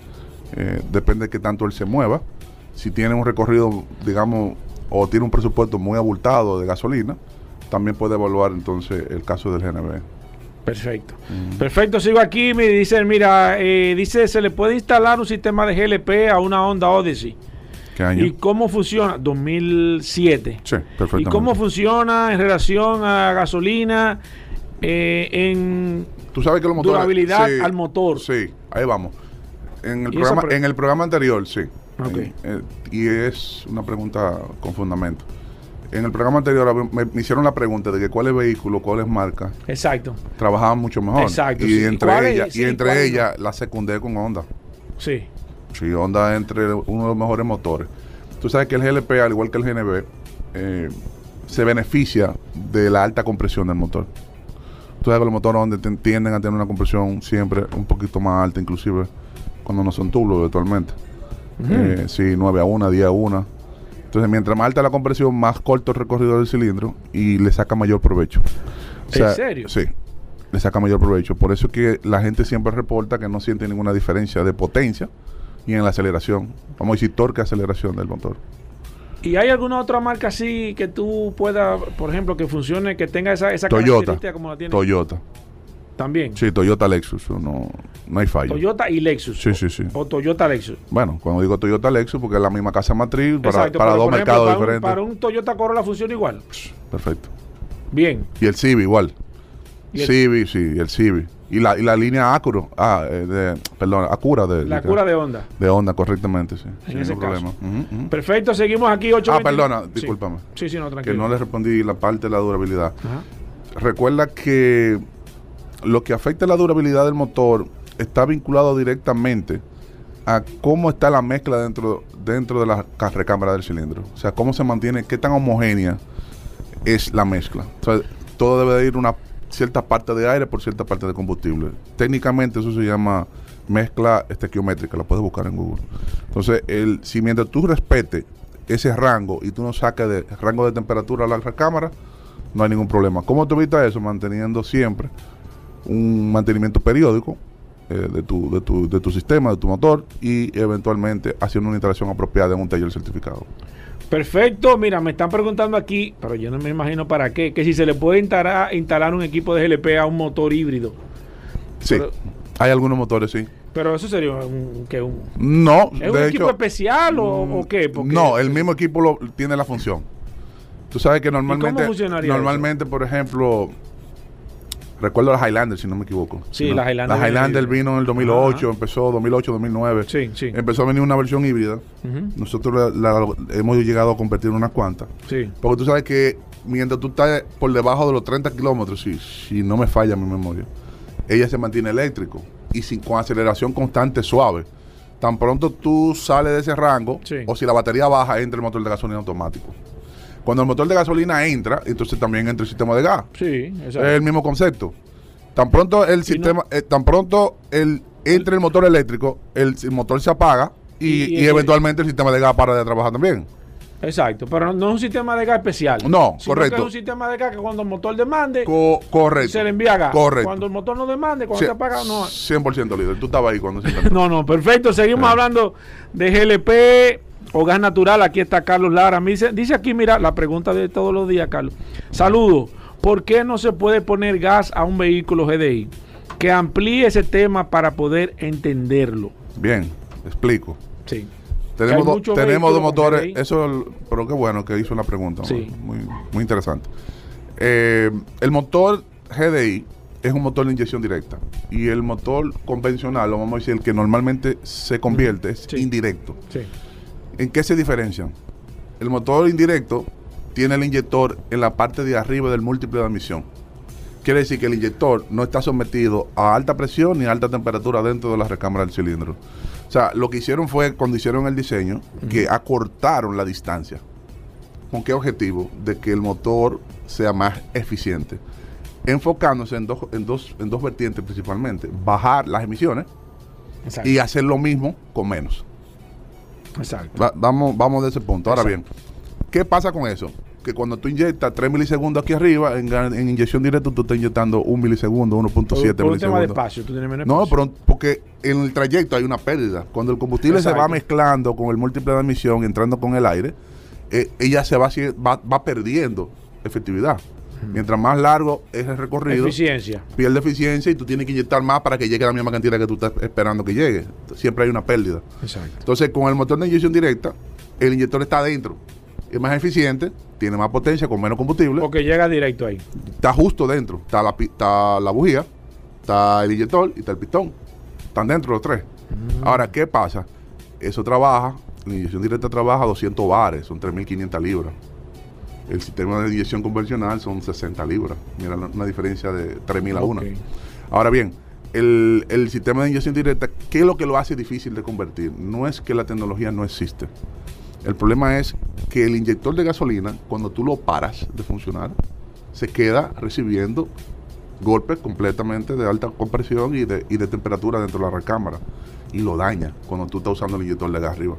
Eh, depende de qué tanto él se mueva. Si tiene un recorrido, digamos, o tiene un presupuesto muy abultado de gasolina, también puede evaluar entonces el caso del GNB. Perfecto. Perfecto, sigo aquí. Me dicen, mira, eh, dice, se le puede instalar un sistema de GLP a una Honda Odyssey. ¿Qué año? ¿Y cómo funciona? 2007. Sí, ¿Y perfectamente. cómo funciona en relación a gasolina eh, en Tú sabes que los motores. Durabilidad al motor. Sí, ahí vamos. En el, Y programa, en el programa anterior, sí. Ok. Eh, eh, y es una pregunta con fundamento. En el programa anterior me, me hicieron la pregunta de que cuáles vehículos, cuáles marcas Exacto. trabajaban mucho mejor. Exacto, Y sí. entre ellas, y entre ¿cuáles ellas la secundé con Honda. Sí. Sí, Honda entre uno de los mejores motores. Tú sabes que el GLP, al igual que el GNB, eh, se beneficia de la alta compresión del motor. Tú sabes que los motores Honda ten- tienden a tener una compresión siempre un poquito más alta, inclusive cuando no son tubos virtualmente. Eh, sí, 9 a 1, 10 a 1. Entonces, mientras más alta la compresión, más corto el recorrido del cilindro y le saca mayor provecho. O ¿En serio? Sí, le saca mayor provecho. Por eso es que la gente siempre reporta que no siente ninguna diferencia de potencia y en la aceleración. Vamos a decir torque aceleración del motor. ¿Y hay alguna otra marca así que tú puedas, por ejemplo, que funcione, que tenga esa, esa Toyota. característica como la tiene? Toyota. También. Sí, Toyota Lexus. No, no hay fallo. Toyota y Lexus. Sí, sí, sí. O Toyota Lexus. Bueno, cuando digo Toyota Lexus, porque es la misma casa matriz para, Exacto, para pero, dos ejemplo, mercados un- diferentes. para un Toyota Corolla funciona igual. Perfecto. Bien. Y el Civi igual. Y el- Civi, sí, el Civi. Y la, y la línea Acuro, ah, eh, de, perdón, Acura de, La cura de onda. de Honda, correctamente, sí. En sin ese ningún caso. problema. Ujú, ujú. Perfecto, seguimos aquí 8 Ah, perdona, discúlpame. Sí, sí, no, Que tranquilo. no le respondí la parte de la durabilidad. Ajá. Recuerda que lo que afecta la durabilidad del motor está vinculado directamente a cómo está la mezcla dentro, dentro de la ca- recámara del cilindro. O sea, cómo se mantiene, qué tan homogénea es la mezcla. O sea, todo debe de ir una cierta parte de aire por cierta parte de combustible. Técnicamente eso se llama mezcla estequiométrica, la puedes buscar en Google. Entonces, el, si mientras tú respetes ese rango y tú no saques de rango de temperatura a la recámara, no hay ningún problema. ¿Cómo tú evitas eso? Manteniendo siempre un mantenimiento periódico eh, de, tu, de, tu, de tu sistema, de tu motor y eventualmente haciendo una instalación apropiada en un taller certificado. Perfecto, mira, me están preguntando aquí, pero yo no me imagino para qué, que si se le puede instalar, instalar un equipo de GLP a un motor híbrido. Sí, Pero- hay algunos motores, sí. Pero eso sería un, que un, No, ¿Es un equipo especial o, mm, o qué? Porque- no, el mismo equipo lo, tiene la función. Tú sabes que normalmente, funcionaría normalmente, por ejemplo, recuerdo la Highlander, si no me equivoco. Sí, ¿no? la Highlander La Highlander viene vino en el 2008, Ajá. empezó 2008, 2009. Sí, sí. Empezó a venir una versión híbrida. Nosotros la- la- hemos llegado a competir en unas cuantas. Sí. Porque tú sabes que mientras tú estás por debajo de los 30 kilómetros, si, si no me falla mi memoria, ella se mantiene eléctrico y sin, con aceleración constante suave. Tan pronto tú sales de ese rango, Sí. o si la batería baja, entra el motor de gasolina automático. Cuando el motor de gasolina entra, entonces también entra el sistema de gas. Sí, Es exacto. el mismo concepto. Tan pronto el sistema, eh, tan pronto el, entra el motor eléctrico, el, el motor se apaga y, Y- y y- eventualmente el sistema de gas para de trabajar también. Exacto, pero no, es un sistema de gas especial. No, correcto. Que es un sistema de gas que cuando el motor demande, Co- correcto. se le envía gas. Correcto. Cuando el motor no demande, cuando se apaga, no. 100% líder. Tú estabas ahí cuando se. No, no, perfecto. Seguimos Sí. hablando de GLP o gas natural. Aquí está Carlos Lara. Me dice, dice aquí, mira, la pregunta de todos los días, Carlos. Saludos. ¿por qué no se puede poner gas a un vehículo GDI? Que amplíe ese tema para poder entenderlo. Bien, explico. Sí. Tenemos, do- tenemos dos motores. GDI. Eso, pero qué bueno que hizo una pregunta. Sí. Muy, muy interesante. Eh, el motor GDI es un motor de inyección directa. Y el motor convencional, o vamos a decir, el que normalmente se convierte, es Sí. indirecto. Sí. ¿En qué se diferencian? El motor indirecto tiene el inyector en la parte de arriba del múltiple de admisión. Quiere decir que el inyector no está sometido a alta presión ni a alta temperatura dentro de la recámara del cilindro. O sea, lo que hicieron fue, cuando hicieron el diseño, que acortaron la distancia. ¿Con qué objetivo? De que el motor sea más eficiente. Enfocándose en dos, en dos, en dos vertientes principalmente. Bajar las emisiones Exacto. y hacer lo mismo con menos. Exacto. Va- vamos, vamos de ese punto. Ahora Exacto. bien, ¿qué pasa con eso? Que cuando tú inyectas 3 milisegundos aquí arriba, en, en inyección directa tú estás inyectando 1 milisegundo, 1.7 por, por un tema de milisegundos. espacio, tú tienes menos No, espacio. pero porque en el trayecto hay una pérdida. Cuando el combustible se va Exacto. mezclando con el múltiple de admisión, entrando con el aire, eh, ella se va, va, va perdiendo efectividad. Mientras más largo es el recorrido, Eficiencia. pierde eficiencia y tú tienes que inyectar más para que llegue la misma cantidad que tú estás esperando que llegue. Siempre hay una pérdida. Exacto. Entonces, con el motor de inyección directa, el inyector está adentro. Es más eficiente, tiene más potencia, con menos combustible. Porque llega directo ahí. Está justo dentro. Está la, está la bujía, está el inyector y está el pistón. Están dentro los tres. Ahora, ¿qué pasa? Eso trabaja, la inyección directa trabaja a 200 bares, son 3.500 libras. El sistema de inyección convencional son 60 libras. Mira, una diferencia de 3.000 a 1. Ok. Ahora bien, el, el sistema de inyección directa, ¿qué es lo que lo hace difícil de convertir? No es que la tecnología no existe. El problema es que el inyector de gasolina, cuando tú lo paras de funcionar, se queda recibiendo golpes completamente de alta compresión y de, y de temperatura dentro de la recámara. Y lo daña cuando tú estás usando el inyector de gas arriba.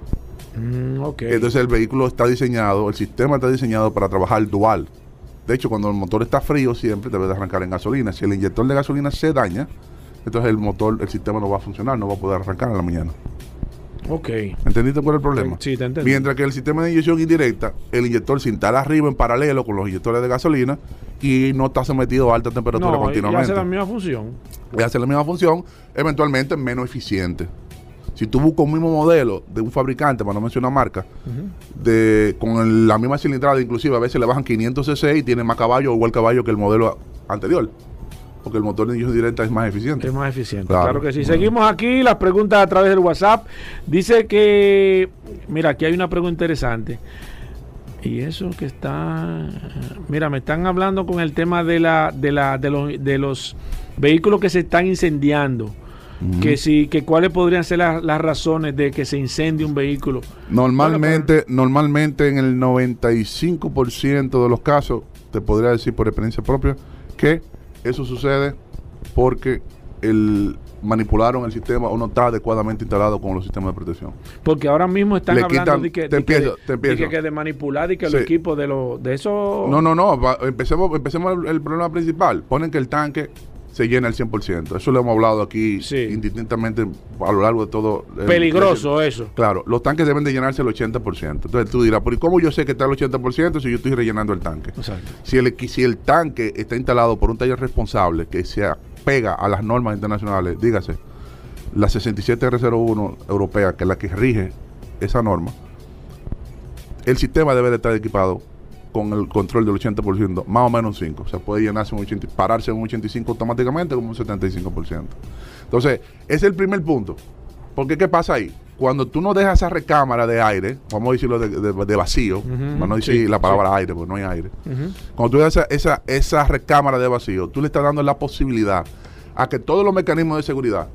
Mm. Entonces el vehículo está diseñado, el sistema está diseñado para trabajar dual. De hecho, cuando el motor está frío, siempre debe de arrancar en gasolina. Si el inyector de gasolina se daña, entonces el motor, el sistema no va a funcionar, no va a poder arrancar en la mañana. ok. ¿Entendiste cuál es el problema? Sí, te entendí. Mientras que el sistema de inyección indirecta, el inyector se instala arriba en paralelo con los inyectores de gasolina y no está sometido a alta temperatura No, y continuamente. hace la misma función. y hace la misma función, eventualmente menos eficiente. Si tú buscas un mismo modelo de un fabricante, para no mencionar marca, de, con el- la misma cilindrada, inclusive a veces le bajan 500 cc y tiene más caballo o igual caballo que el modelo anterior. Porque el motor de inyección directa es más eficiente. Es más eficiente. Claro. Claro, que sí. Bueno. Seguimos aquí las preguntas a través del WhatsApp. Dice que, mira, aquí hay una pregunta interesante. Y eso que está, mira, me están hablando con el tema de la, de la, de los, de los vehículos que se están incendiando. Que si, que cuáles podrían ser las, las razones de que se incendie un vehículo. Normalmente, normalmente en el 95% de los casos, te podría decir por experiencia propia, que eso sucede porque el manipularon el sistema o no está adecuadamente instalado con los sistemas de protección. Porque ahora mismo están Le hablando quitan- de que, te de que- empiezo, te de que- de manipular y que Sí. los equipos de los de eso No, no, no, va- empecemos, empecemos el, el problema principal. Ponen que el tanque se llena al 100%. Eso lo hemos hablado aquí Sí. indistintamente a lo largo de todo. el- peligroso eso. Claro, los tanques deben de llenarse el 80%. Entonces tú dirás, ¿pero ¿y cómo yo sé que está el 80% si yo estoy rellenando el tanque? Exacto. Si el, si el tanque está instalado por un taller responsable que se apega a las normas internacionales, dígase, la 67R01 europea, que es la que rige esa norma, el sistema debe de estar equipado con el control del 80%, más o menos un 5. O sea, puede llenarse un 80, pararse un 85 automáticamente como un 75%. Entonces, ese es el primer punto. Porque ¿qué pasa ahí? Cuando tú no dejas esa recámara de aire, vamos a decirlo de, de- de vacío, Ujú, para no decir sí, la palabra aire, porque no hay aire. Cuando tú das esa, esa, esa recámara de vacío, tú le estás dando la posibilidad a que todos los mecanismos de seguridad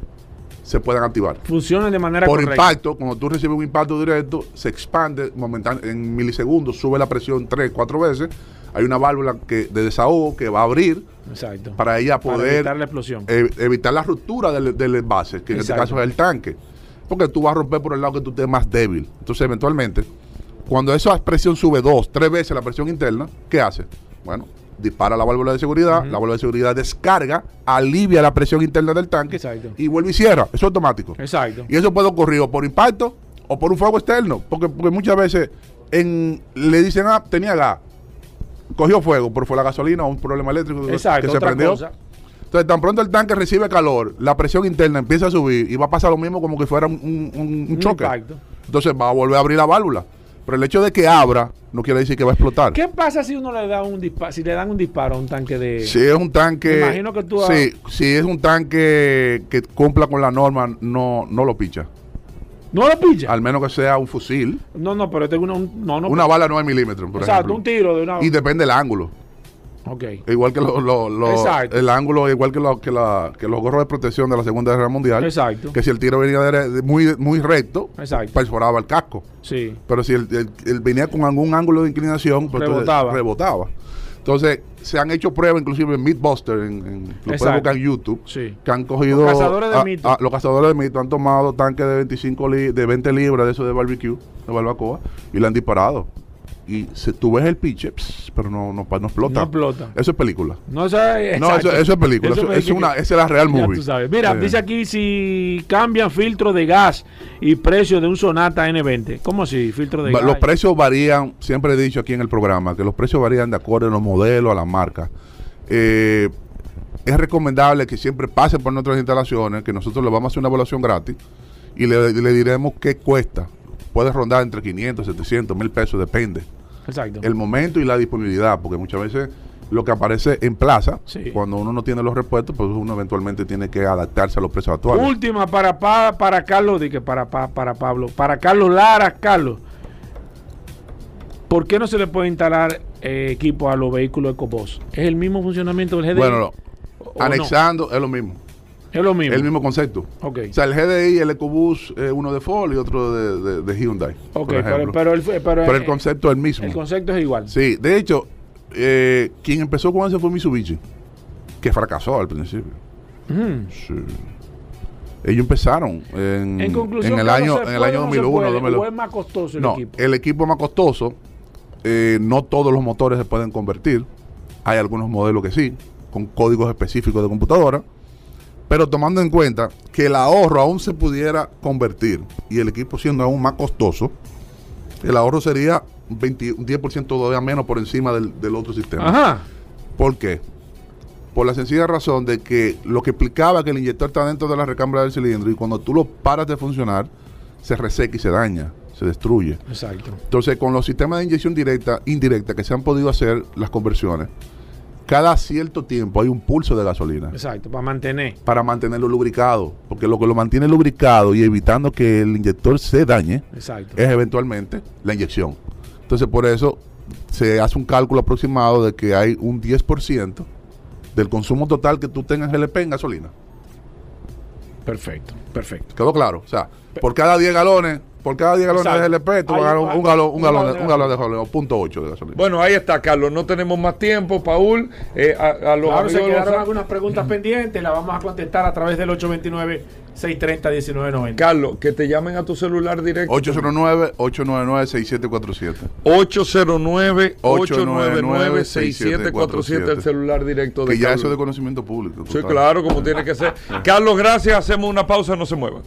se puedan activar. Funcionan de manera Por correcta. impacto, cuando tú recibes un impacto directo, se expande momentán- en milisegundos, sube la presión tres, cuatro veces. Hay una válvula que, de desahogo que va a abrir Exacto. para ella Para poder evitar la explosión. ev- evitar la ruptura del, del envase, que en este caso es el tanque. Porque tú vas a romper por el lado que tú estés más débil. Entonces, eventualmente, cuando esa presión sube dos, tres veces la presión interna, ¿qué hace? Bueno, dispara la válvula de seguridad, la válvula de seguridad descarga, alivia la presión interna del tanque Exacto. y vuelve y cierra. Eso es automático. Exacto. Y eso puede ocurrir o por impacto o por un fuego externo. Porque, porque muchas veces en, le dicen, ah, tenía gas. cogió fuego, pero fue la gasolina o un problema eléctrico Exacto, que se otra prendió. cosa. Entonces, tan pronto el tanque recibe calor, la presión interna empieza a subir y va a pasar lo mismo como que fuera un, un- un- un Un choque. impacto. Entonces va a volver a abrir la válvula. Pero el hecho de que abra no quiere decir que va a explotar. ¿Qué pasa si uno le da un disparo, si le dan un disparo a un tanque de... Si es un tanque. Me imagino que tú Sí, si es un tanque que cumpla con la norma, no, no lo picha. ¿No lo pilla? Al menos que sea un fusil. No, no, pero tengo una, un- no, no, una bala 9 milímetros, por Exacto, ejemplo. un tiro de una... Y depende del ángulo. Igual que lo- lo- lo- Exacto. el ángulo, igual que, lo- que, la- que los gorros de protección de la Segunda Guerra Mundial. Exacto. Que si el tiro venía de- muy, muy recto, Exacto. perforaba el casco. Sí. Pero si el, el- el venía con algún ángulo de inclinación, pues entonces Rebotaba. rebotaba. Entonces, se han hecho pruebas, inclusive en Mythbuster, en, en, lo puedes Exacto. buscar en YouTube, Sí. que han cogido. Los cazadores de a- mito. a- los cazadores de mito han tomado tanques de 25 li- de 20 libras de eso de barbecue, de barbacoa, y le han disparado. Y se, tú ves el piche, pss, pero no, no, no explota. No explota. Eso es película. No, eso es, No, eso- eso es película, eso- es una- esa es la real Ya movie. tú sabes. Mira, dice aquí si cambian filtro de gas y precio de un Sonata N20. ¿Cómo así? Filtro de Va- gas. Los precios varían, siempre he dicho aquí en el programa, que los precios varían de acuerdo a los modelos, a las marcas. Eh, es recomendable que siempre pasen por nuestras instalaciones, que nosotros le vamos a hacer una evaluación gratis y le, le diremos qué cuesta. Puede rondar entre 500, 700, 1000 pesos, depende. Exacto. El momento y la disponibilidad, porque muchas veces lo que aparece en plaza, Sí. cuando uno no tiene los repuestos, pues uno eventualmente tiene que adaptarse a los precios actuales. Última para, pa- para Carlos, di que para, pa- para Pablo. Para Carlos Lara, Carlos. ¿Por qué no se le puede instalar eh, equipo a los vehículos EcoBoss? ¿Es el mismo funcionamiento del GDI? Bueno, no. ¿O no? anexando es lo mismo. Es lo mismo. El mismo concepto. Ok. O sea, el GDI, el EcoBoost, eh, uno de Ford y otro de, de- de Hyundai. Ok, por pero, ejemplo. pero el, pero, Pero el concepto es el mismo. el concepto es igual. Sí, de hecho, eh, quien empezó con eso fue Mitsubishi, que fracasó al principio. Ujú. Sí. Ellos empezaron en, En conclusión, en el año, ¿se en el puede año o no se 2001. puede? 2002. ¿O es más costoso el no, equipo? el equipo más costoso, eh, no todos los motores se pueden convertir. Hay algunos modelos que sí, con códigos específicos de computadora. Pero tomando en cuenta que el ahorro aún se pudiera convertir y el equipo siendo aún más costoso, el ahorro sería un, 20 un 10% todavía menos por encima del, del otro sistema. Ajá. ¿Por qué? Por la sencilla razón de que lo que explicaba que el inyector está dentro de la recámara del cilindro y cuando tú lo paras de funcionar, se reseca y se daña, se destruye. Exacto. Entonces, con los sistemas de inyección directa, indirecta que se han podido hacer las conversiones, cada cierto tiempo hay un pulso de gasolina Exacto. Para mantener. para mantenerlo lubricado. Porque lo que lo mantiene lubricado y evitando que el inyector se dañe Exacto. es eventualmente la inyección. Entonces, por eso se hace un cálculo aproximado de que hay un 10% del consumo total que tú tengas GLP en gasolina. Perfecto. Perfecto. ¿Quedó claro? O sea, por cada 10 galones, por cada 10 galones Exacto. de GLP, tú vas a ganar un, galón, un galón, un galón de gasolina, punto 8 de gasolina. Bueno, ahí está, Carlos. No tenemos más tiempo, Paul. Eh, a, a los Claro, se quedaron los- algunas preguntas pendientes. Las vamos a contestar a través del 829-630-1990. Carlos, que te llamen a tu celular directo. 809-899-6747. 809-899-6747, el celular directo de Que ya Carlos. eso es de conocimiento público. Sí, claro, como tiene que ser. Carlos, gracias. Hacemos una pausa, no se muevan.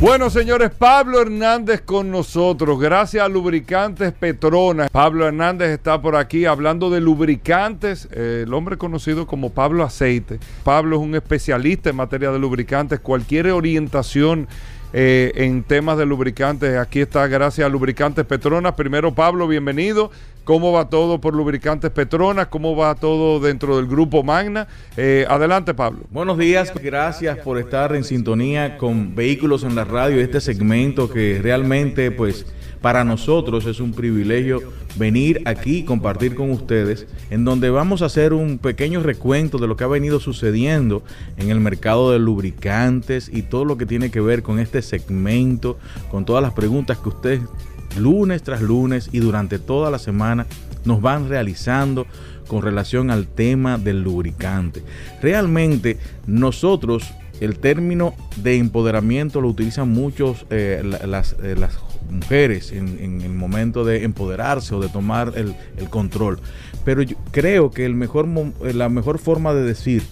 Bueno, señores, Pablo Hernández con nosotros. Gracias a Lubricantes Petronas. Pablo Hernández está por aquí hablando de lubricantes. eh, el hombre conocido como Pablo Aceite. Pablo es un especialista en materia de lubricantes. Cualquier orientación eh, en temas de lubricantes, aquí está gracias a Lubricantes Petronas. Primero, Pablo, bienvenido. ¿Cómo va todo por Lubricantes Petronas? ¿Cómo va todo dentro del grupo Magna? Eh, adelante, Pablo. Buenos días, gracias por estar en sintonía con Vehículos en la Radio, este segmento que realmente pues para nosotros es un privilegio venir aquí y compartir con ustedes, en donde vamos a hacer un pequeño recuento de lo que ha venido sucediendo en el mercado de lubricantes y todo lo que tiene que ver con este segmento, con todas las preguntas que ustedes lunes tras lunes y durante toda la semana nos van realizando con relación al tema del lubricante. Realmente nosotros el término de empoderamiento lo utilizan muchos eh, la- las, eh, las mujeres en, el momento de empoderarse o de tomar el, control. Pero creo que el mejor, eh, la mejor forma de decir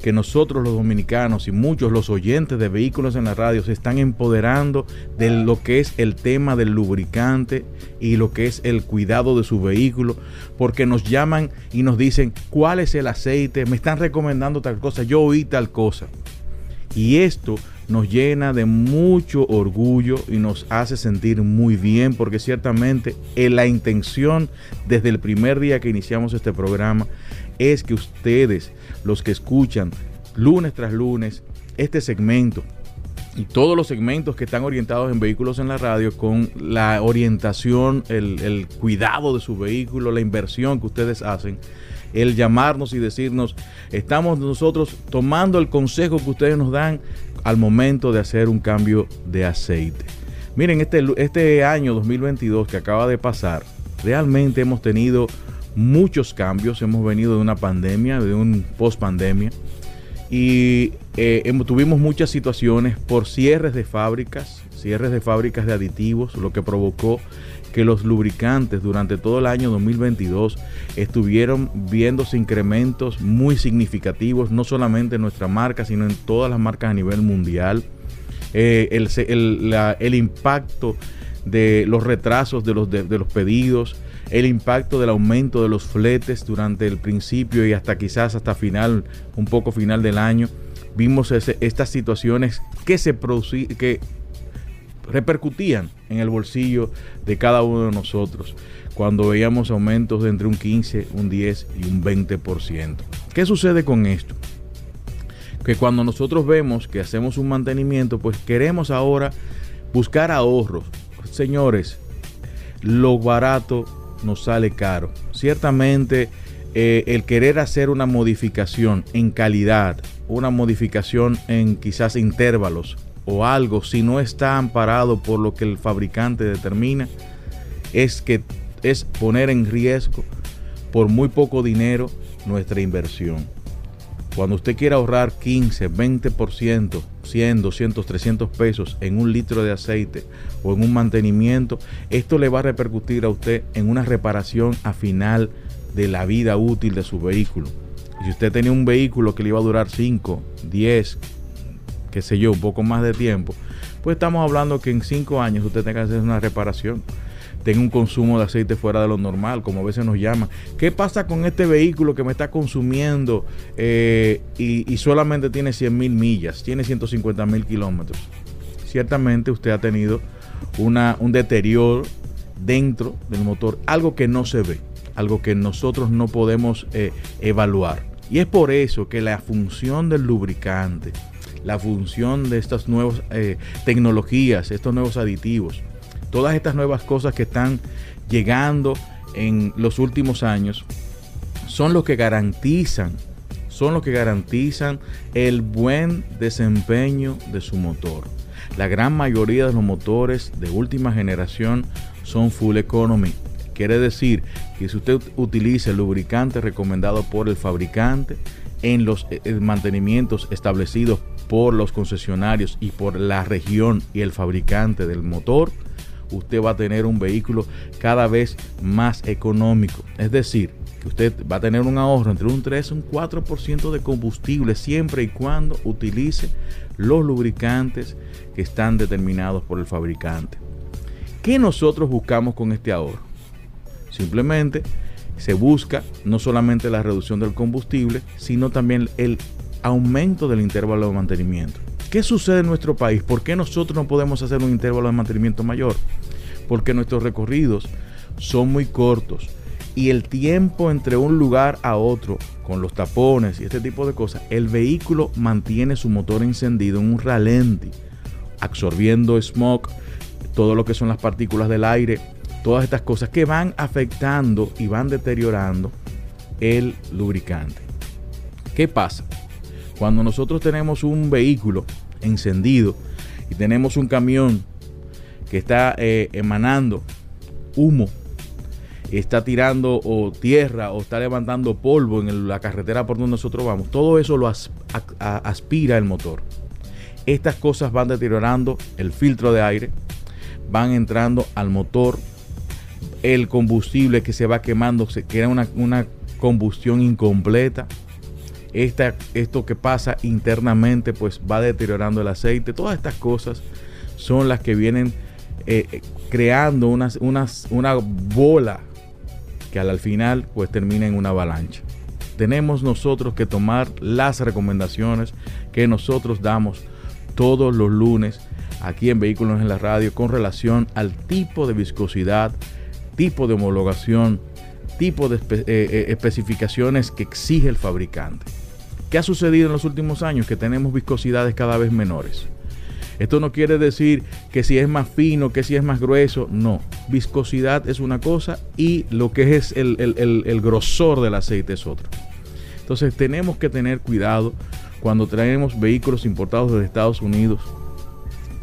que nosotros los dominicanos y muchos los oyentes de vehículos en la radio se están empoderando de lo que es el tema del lubricante y lo que es el cuidado de su vehículo, porque nos llaman y nos dicen cuál es el aceite, me están recomendando tal cosa, yo oí tal cosa. Y esto nos llena de mucho orgullo y nos hace sentir muy bien porque ciertamente en la intención desde el primer día que iniciamos este programa es que ustedes, los que escuchan lunes tras lunes este segmento y todos los segmentos que están orientados en vehículos en la radio con la orientación, el, el cuidado de su vehículo, la inversión que ustedes hacen, el llamarnos y decirnos, estamos nosotros tomando el consejo que ustedes nos dan al momento de hacer un cambio de aceite. Miren, este, este año 2022 que acaba de pasar, realmente hemos tenido muchos cambios, hemos venido de una pandemia, de un post pandemia, y eh, tuvimos muchas situaciones por cierres de fábricas, cierres de fábricas de aditivos, lo que provocó que los lubricantes durante todo el año 2022 estuvieron viéndose incrementos muy significativos, no solamente en nuestra marca, sino en todas las marcas a nivel mundial. Eh, el, impacto de los retrasos de los, de, los pedidos, el impacto del aumento de los fletes durante el principio y hasta quizás hasta final, un poco final del año. Vimos estas situaciones que se que repercutían en el bolsillo de cada uno de nosotros cuando veíamos aumentos de entre un 15, un 10 y un 20%. ¿Qué sucede con esto? Que cuando nosotros vemos que hacemos un mantenimiento, pues queremos ahora buscar ahorros. Señores, lo barato nos sale caro. Ciertamente eh, el querer hacer una modificación en calidad, una modificación en quizás intervalos, o algo, si no está amparado por lo que el fabricante determina, es que es poner en riesgo por muy poco dinero nuestra inversión. Cuando usted quiera ahorrar 15, 20%, 100, 200, 300 pesos en un litro de aceite o en un mantenimiento, esto le va a repercutir a usted en una reparación a final de la vida útil de su vehículo. Si usted tenía un vehículo que le iba a durar 5, 10, qué sé yo, un poco más de tiempo, pues estamos hablando que en cinco años usted tenga que hacer una reparación, tenga un consumo de aceite fuera de lo normal, como a veces nos llaman. ¿Qué pasa con este vehículo que me está consumiendo eh, y, solamente tiene 100 mil millas, tiene 150 mil kilómetros? Ciertamente usted ha tenido una, un deterioro dentro del motor, algo que no se ve, algo que nosotros no podemos eh, evaluar. Y es por eso que la función del lubricante, la función de estas nuevas eh, tecnologías, estos nuevos aditivos, todas estas nuevas cosas que están llegando en los últimos años, son los que garantizan, son los que garantizan el buen desempeño de su motor. La gran mayoría de los motores de última generación son full economy. Quiere decir que si usted utiliza el lubricante recomendado por el fabricante en los eh, mantenimientos establecidos por los concesionarios y por la región y el fabricante del motor, usted va a tener un vehículo cada vez más económico. Es decir, que usted va a tener un ahorro entre un 3 y un 4% de combustible siempre y cuando utilice los lubricantes que están determinados por el fabricante. ¿Qué nosotros buscamos con este ahorro? Simplemente se busca no solamente la reducción del combustible, sino también el aumento del intervalo de mantenimiento. ¿Qué sucede en nuestro país? ¿Por qué nosotros no podemos hacer un intervalo de mantenimiento mayor? Porque nuestros recorridos son muy cortos y el tiempo entre un lugar a otro, con los tapones y este tipo de cosas, el vehículo mantiene su motor encendido en un ralenti, absorbiendo smog, todo lo que son las partículas del aire, todas estas cosas que van afectando y van deteriorando el lubricante. ¿Qué pasa? Cuando nosotros tenemos un vehículo encendido y tenemos un camión que está eh, emanando humo, está tirando o tierra o está levantando polvo en la carretera por donde nosotros vamos, todo eso lo aspira el motor. Estas cosas van deteriorando el filtro de aire, van entrando al motor, el combustible que se va quemando se queda una, una combustión incompleta esta, esto que pasa internamente pues va deteriorando el aceite. Todas estas cosas son las que vienen eh, eh, creando una bola que al final pues termina en una avalancha. Tenemos nosotros que tomar las recomendaciones que nosotros damos todos los lunes aquí en Vehículos en la Radio con relación al tipo de viscosidad, tipo de homologación, tipo de eh, especificaciones que exige el fabricante. ¿Qué ha sucedido en los últimos años? Que tenemos viscosidades cada vez menores. Esto no quiere decir que si es más fino, que si es más grueso. No. Viscosidad es una cosa y lo que es el, grosor del aceite es otro. Entonces tenemos que tener cuidado cuando traemos vehículos importados desde Estados Unidos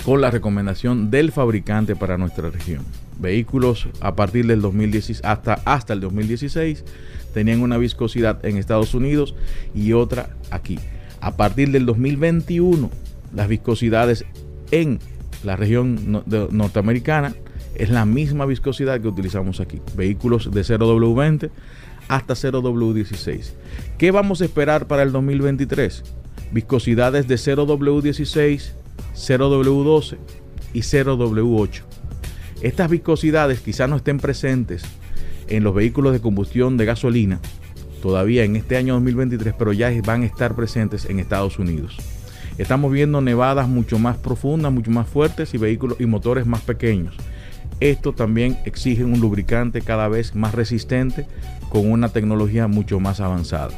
con la recomendación del fabricante para nuestra región. Vehículos a partir del 2016 hasta, hasta el 2016 tenían una viscosidad en Estados Unidos y otra aquí. A partir del 2021 las viscosidades en la región norteamericana es la misma viscosidad que utilizamos aquí. Vehículos de 0W20 hasta 0W16. ¿Qué vamos a esperar para el 2023? Viscosidades de 0W16, 0W12 y 0W8. Estas viscosidades quizás no estén presentes en los vehículos de combustión de gasolina todavía en este año 2023, pero ya van a estar presentes en Estados Unidos. Estamos viendo nevadas mucho más profundas, mucho más fuertes y vehículos y motores más pequeños. Esto también exige un lubricante cada vez más resistente con una tecnología mucho más avanzada.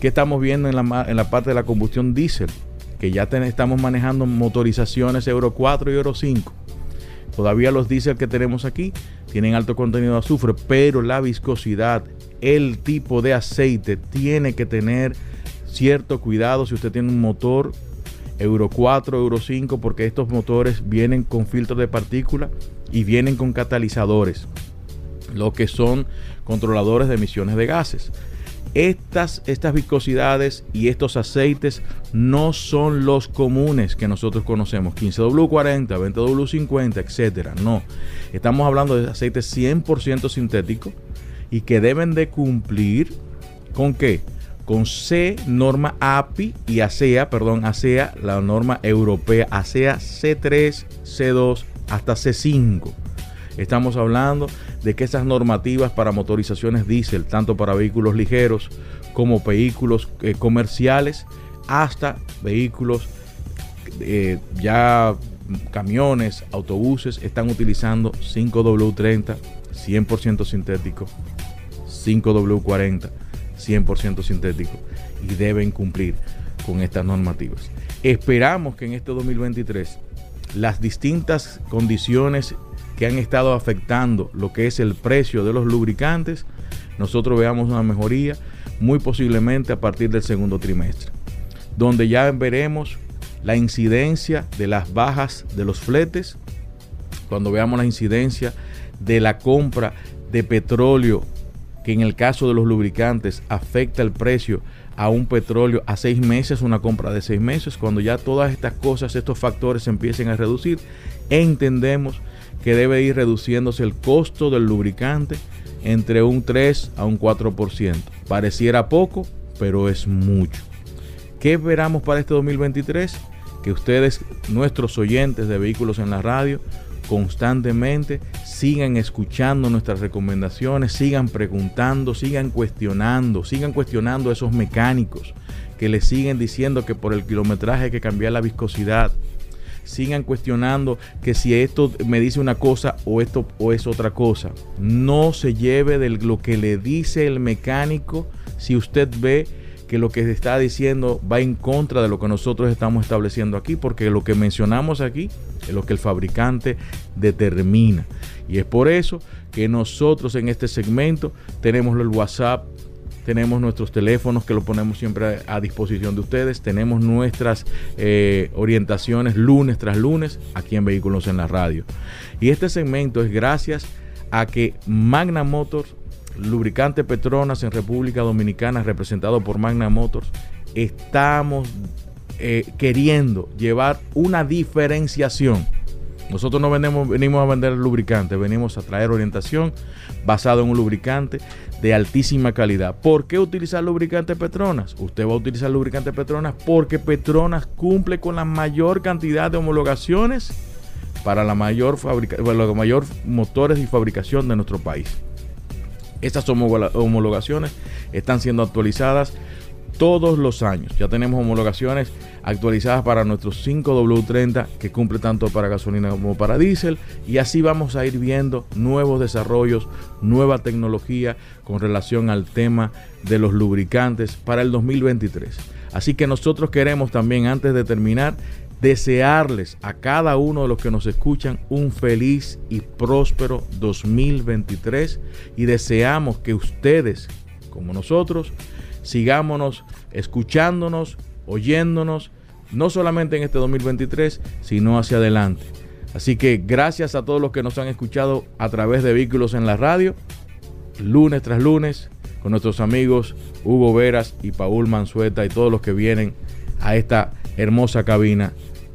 ¿Qué estamos viendo en la, en la parte de la combustión diésel? Que ya estamos manejando motorizaciones Euro 4 y Euro 5. Todavía los diésel que tenemos aquí tienen alto contenido de azufre, pero la viscosidad, el tipo de aceite tiene que tener cierto cuidado si usted tiene un motor Euro 4, Euro 5, porque estos motores vienen con filtros de partícula y vienen con catalizadores, lo que son controladores de emisiones de gases. Estas, viscosidades y estos aceites no son los comunes que nosotros conocemos, 15W40, 20W50, etcétera. No, estamos hablando de aceites 100% sintéticos y que deben de cumplir con qué? con C, norma API y ASEA, perdón, ASEA, la norma europea ASEA C3, C2 hasta C5. Estamos hablando de que esas normativas para motorizaciones diésel, tanto para vehículos ligeros como vehículos eh, comerciales, hasta vehículos eh, ya camiones, autobuses, están utilizando 5W30, 100% sintético, 5W40 100% sintético y deben cumplir con estas normativas. Esperamos que en este 2023 las distintas condiciones que han estado afectando lo que es el precio de los lubricantes, nosotros veamos una mejoría muy posiblemente a partir del segundo trimestre, donde ya veremos la incidencia de las bajas de los fletes, cuando veamos la incidencia de la compra de petróleo que en el caso de los lubricantes afecta el precio a un petróleo a seis meses, una compra de seis meses, cuando ya todas estas cosas, estos factores se empiecen a reducir, entendemos que debe ir reduciéndose el costo del lubricante entre un 3 a un 4%. Pareciera poco, pero es mucho. ¿Qué esperamos para este 2023? Que ustedes, nuestros oyentes de vehículos en la radio, constantemente, sigan escuchando nuestras recomendaciones, sigan preguntando, sigan cuestionando, sigan cuestionando a esos mecánicos que les siguen diciendo que por el kilometraje hay que cambiar la viscosidad. Sigan cuestionando que si esto me dice una cosa o esto o es otra cosa. No se lleve de lo que le dice el mecánico si usted ve que lo que está diciendo va en contra de lo que nosotros estamos estableciendo aquí, porque lo que mencionamos aquí es lo que el fabricante determina. Y es por eso que nosotros en este segmento tenemos el WhatsApp, tenemos nuestros teléfonos que lo ponemos siempre a, disposición de ustedes, tenemos nuestras eh, orientaciones lunes tras lunes aquí en Vehículos en la Radio. Y este segmento es gracias a que Magna Motors lubricante Petronas en República Dominicana, representado por Magna Motors, estamos eh, queriendo llevar una diferenciación Nosotros no venimos, venimos a vender lubricante, venimos a traer orientación basado en un lubricante de altísima calidad. ¿Por qué utilizar lubricante Petronas? Usted va a utilizar lubricante Petronas porque Petronas cumple con la mayor cantidad de homologaciones para la mayor, fabrica, los mayor motores y fabricación de nuestro país. Estas homologaciones están siendo actualizadas todos los años. Ya tenemos homologaciones actualizadas para nuestros 5W30 que cumple tanto para gasolina como para diésel y así vamos a ir viendo nuevos desarrollos, nueva tecnología con relación al tema de los lubricantes para el 2023. Así que nosotros queremos también antes de terminar desearles a cada uno de los que nos escuchan un feliz y próspero 2023 y deseamos que ustedes como nosotros sigámonos escuchándonos, oyéndonos, no solamente en este 2023, sino hacia adelante. Así que gracias a todos los que nos han escuchado a través de Vehículos en la Radio, lunes tras lunes, con nuestros amigos Hugo Veras y Paul Mansueta y todos los que vienen a esta hermosa cabina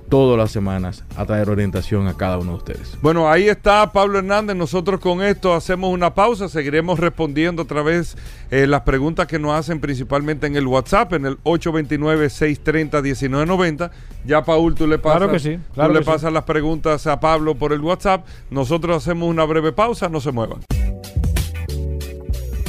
todas las semanas a traer orientación a cada uno de ustedes. Bueno, ahí está Pablo Hernández. Nosotros con esto hacemos una pausa. Seguiremos respondiendo otra vez eh, las preguntas que nos hacen principalmente en el WhatsApp, en el 829-630-1990. Ya, Paul, tú le pasas, que sí, tú le pasas las preguntas a Pablo por el WhatsApp. Nosotros hacemos una breve pausa. No se muevan.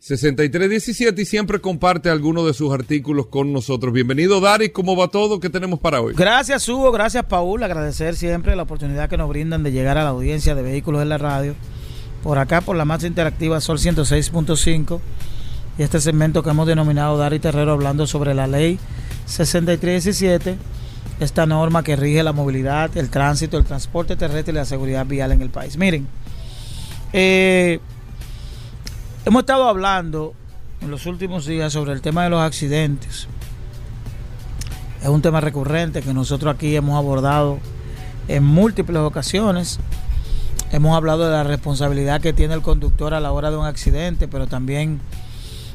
6317 y siempre comparte algunos de sus artículos con nosotros. Bienvenido, Dari. ¿Cómo va todo? ¿Qué tenemos para hoy? Gracias, Hugo. Gracias, Paul. Agradecer siempre la oportunidad que nos brindan de llegar a la audiencia de vehículos en la radio. Por acá, por la más interactiva Sol 106.5. Y este segmento que hemos denominado Dari Terrero hablando sobre la ley 6317. Esta norma que rige la movilidad, el tránsito, el transporte terrestre y la seguridad vial en el país. Miren, eh Hemos estado hablando en los últimos días sobre el tema de los accidentes. Es un tema recurrente que nosotros aquí hemos abordado en múltiples ocasiones. Hemos hablado de la responsabilidad que tiene el conductor a la hora de un accidente, pero también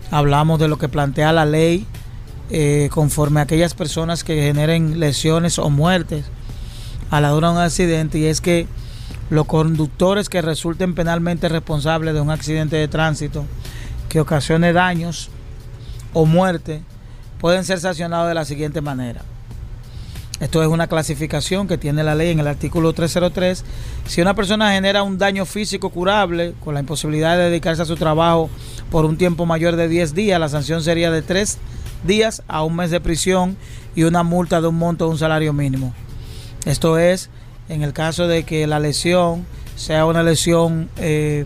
hablamos de lo que plantea la ley eh, conforme a aquellas personas que generen lesiones o muertes a la hora de un accidente. Y es que los conductores que resulten penalmente responsables de un accidente de tránsito que ocasione daños o muerte pueden ser sancionados de la siguiente manera. Esto es una clasificación que tiene la ley en el artículo 303. Si una persona genera un daño físico curable con la imposibilidad de dedicarse a su trabajo por un tiempo mayor de 10 días, la sanción sería de 3 días a un mes de prisión y una multa de un monto de un salario mínimo. Esto es en el caso de que la lesión sea una lesión eh,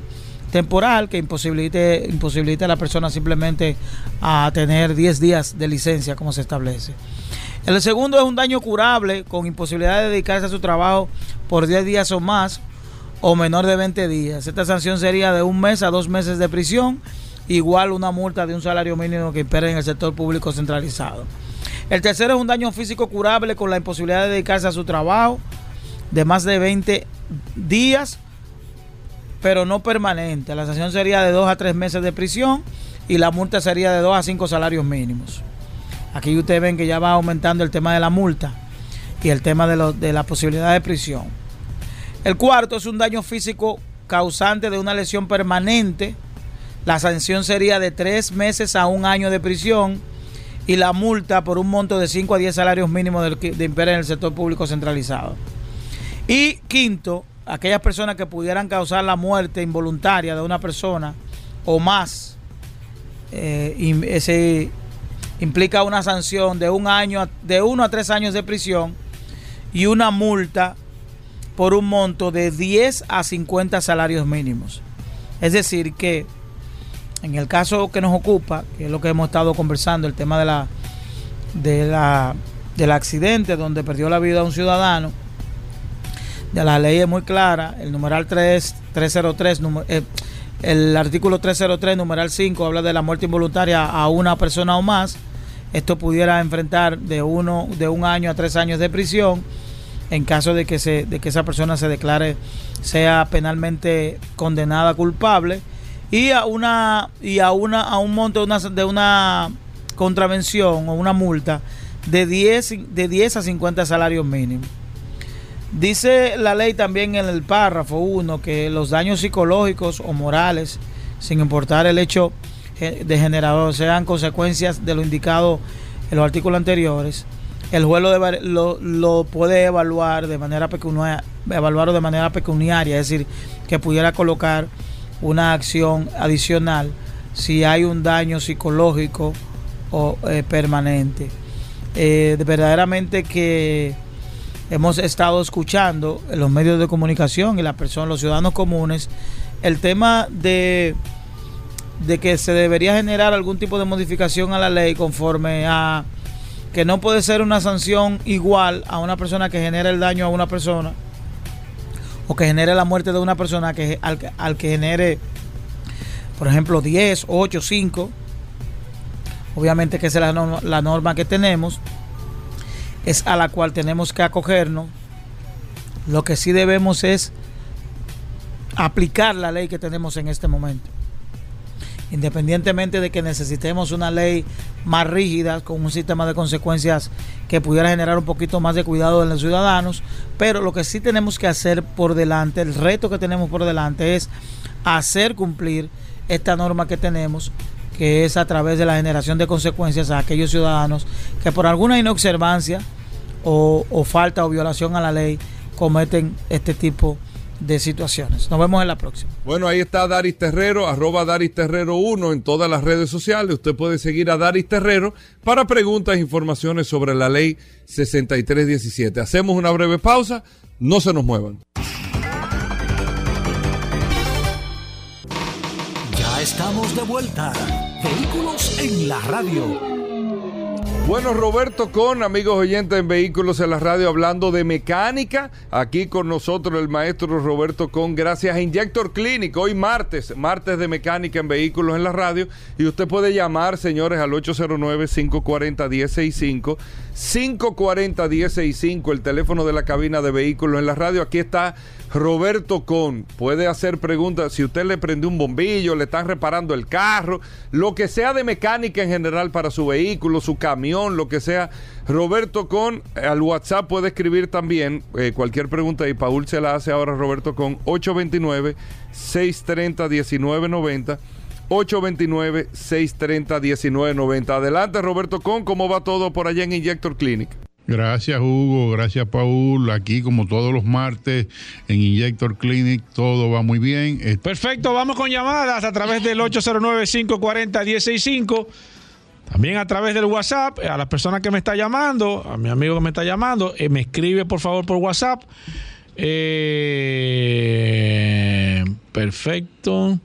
temporal que imposibilite, imposibilite a la persona simplemente a tener 10 días de licencia como se establece. El segundo es un daño curable con imposibilidad de dedicarse a su trabajo por 10 días o más o menor de 20 días. Esta sanción sería de un mes a dos meses de prisión, igual una multa de un salario mínimo que impere en el sector público centralizado. El tercero es un daño físico curable con la imposibilidad de dedicarse a su trabajo de más de 20 días, pero no permanente. La sanción sería de 2 a 3 meses de prisión y la multa sería de 2 a 5 salarios mínimos. Aquí ustedes ven que ya va aumentando el tema de la multa y el tema de, la posibilidad de prisión. El cuarto es un daño físico causante de una lesión permanente. La sanción sería de 3 meses a un año de prisión y la multa por un monto de 5 a 10 salarios mínimos de, de en el sector público centralizado. Y quinto, aquellas personas que pudieran causar la muerte involuntaria de una persona o más, eh, implica una sanción de un año, de uno a tres años de prisión y una multa por un monto de 10 a 50 salarios mínimos. Es decir, que en el caso que nos ocupa, que es lo que hemos estado conversando, el tema de la, de la, del accidente donde perdió la vida un ciudadano, la ley es muy clara. El numeral 3, 303, eh, el artículo 303, numeral 5, habla de la muerte involuntaria a una persona o más. esto pudiera enfrentar de uno de un año a tres años de prisión en caso de que se de que esa persona se declare sea penalmente condenada culpable y a una y a una a un monto de una, de una contravención o una multa de 10 de 10 a 50 salarios mínimos. Dice la ley también en el párrafo 1 que los daños psicológicos o morales, sin importar el hecho de generador, sean consecuencias de lo indicado en los artículos anteriores, el juez lo, lo, puede evaluar de manera pecuniaria, evaluarlo de manera pecuniaria, es decir, que pudiera colocar una acción adicional si hay un daño psicológico o eh, permanente. Eh, verdaderamente que hemos estado escuchando en los medios de comunicación y las personas, los ciudadanos comunes, el tema de, de que se debería generar algún tipo de modificación a la ley conforme a que no puede ser una sanción igual a una persona que genera el daño a una persona o que genere la muerte de una persona que al, al que genere, por ejemplo, 10, 8, 5. Obviamente que esa es la norma, la norma que tenemos, es a la cual tenemos que acogernos. Lo que sí debemos es aplicar la ley que tenemos en este momento independientemente de que necesitemos una ley más rígida, con un sistema de consecuencias que pudiera generar un poquito más de cuidado en los ciudadanos, pero lo que sí tenemos que hacer por delante, el reto que tenemos por delante es hacer cumplir esta norma que tenemos, que es a través de la generación de consecuencias a aquellos ciudadanos que por alguna inobservancia o, o falta o violación a la ley cometen este tipo de de situaciones. Nos vemos en la próxima. Bueno, ahí está Daris Terrero, arroba Daris Terrero 1 en todas las redes sociales. Usted puede seguir a Daris Terrero para preguntas e informaciones sobre la ley 6317. Hacemos una breve pausa, no se nos muevan. Ya estamos de vuelta. Vehículos en la radio. Bueno, Roberto Con, amigos oyentes en Vehículos en la Radio, hablando de mecánica. Aquí con nosotros el maestro Roberto Con, gracias a Injector Clinic. Hoy martes, martes de mecánica en Vehículos en la Radio. Y usted puede llamar, señores, al 809-540-1065. 540-1065, el teléfono de la cabina de Vehículos en la Radio. Aquí está Roberto Con puede hacer preguntas. Si usted le prendió un bombillo, le están reparando el carro, lo que sea de mecánica en general para su vehículo, su camión, lo que sea. Roberto Con al WhatsApp puede escribir también eh, cualquier pregunta y Paul se la hace ahora Roberto Con 829-630-1990. 829-630-1990. Adelante, Roberto Con, ¿cómo va todo por allá en Injector Clinic? Gracias Hugo, gracias Paul. Aquí como todos los martes en Injector Clinic todo va muy bien. Perfecto, vamos con llamadas a través del 809-540-165. También a través del WhatsApp, a las personas que me está llamando, a mi amigo que me está llamando, eh, me escribe por favor por WhatsApp. Eh, perfecto.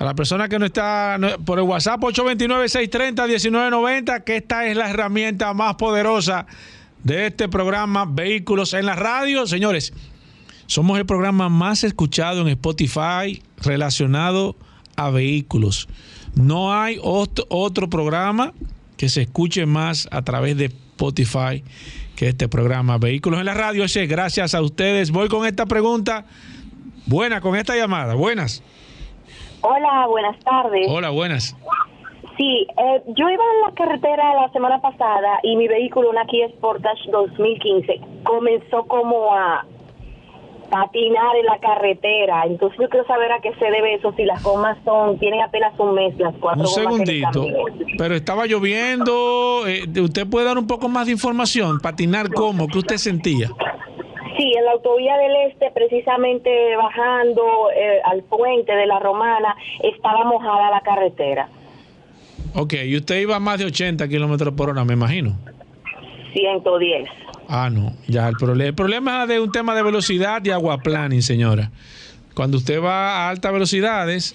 A la persona que no está por el WhatsApp 829-630-1990, que esta es la herramienta más poderosa de este programa Vehículos en la Radio. Señores, somos el programa más escuchado en Spotify relacionado a vehículos. No hay otro, programa que se escuche más a través de Spotify que este programa Vehículos en la Radio. Gracias a ustedes. Voy con esta pregunta. Buena, con esta llamada. Buenas. Hola, buenas tardes. Hola, buenas. Sí, eh, yo iba en la carretera la semana pasada y mi vehículo, una Kia Sportage 2015, comenzó como a patinar en la carretera. Entonces yo quiero saber a qué se debe eso, si las gomas son, tienen apenas un mes las cuatro un segundito, pero estaba lloviendo, eh, ¿usted puede dar un poco más de información? ¿Patinar cómo? ¿Qué usted sentía? Sí, en la autovía del Este, precisamente bajando eh, al puente de la Romana, estaba mojada la carretera. Ok, y usted iba a más de 80 kilómetros por hora, me imagino. 110. Ah, no, ya el problema. El problema es de un tema de velocidad y aguaplaning, señora. Cuando usted va a altas velocidades,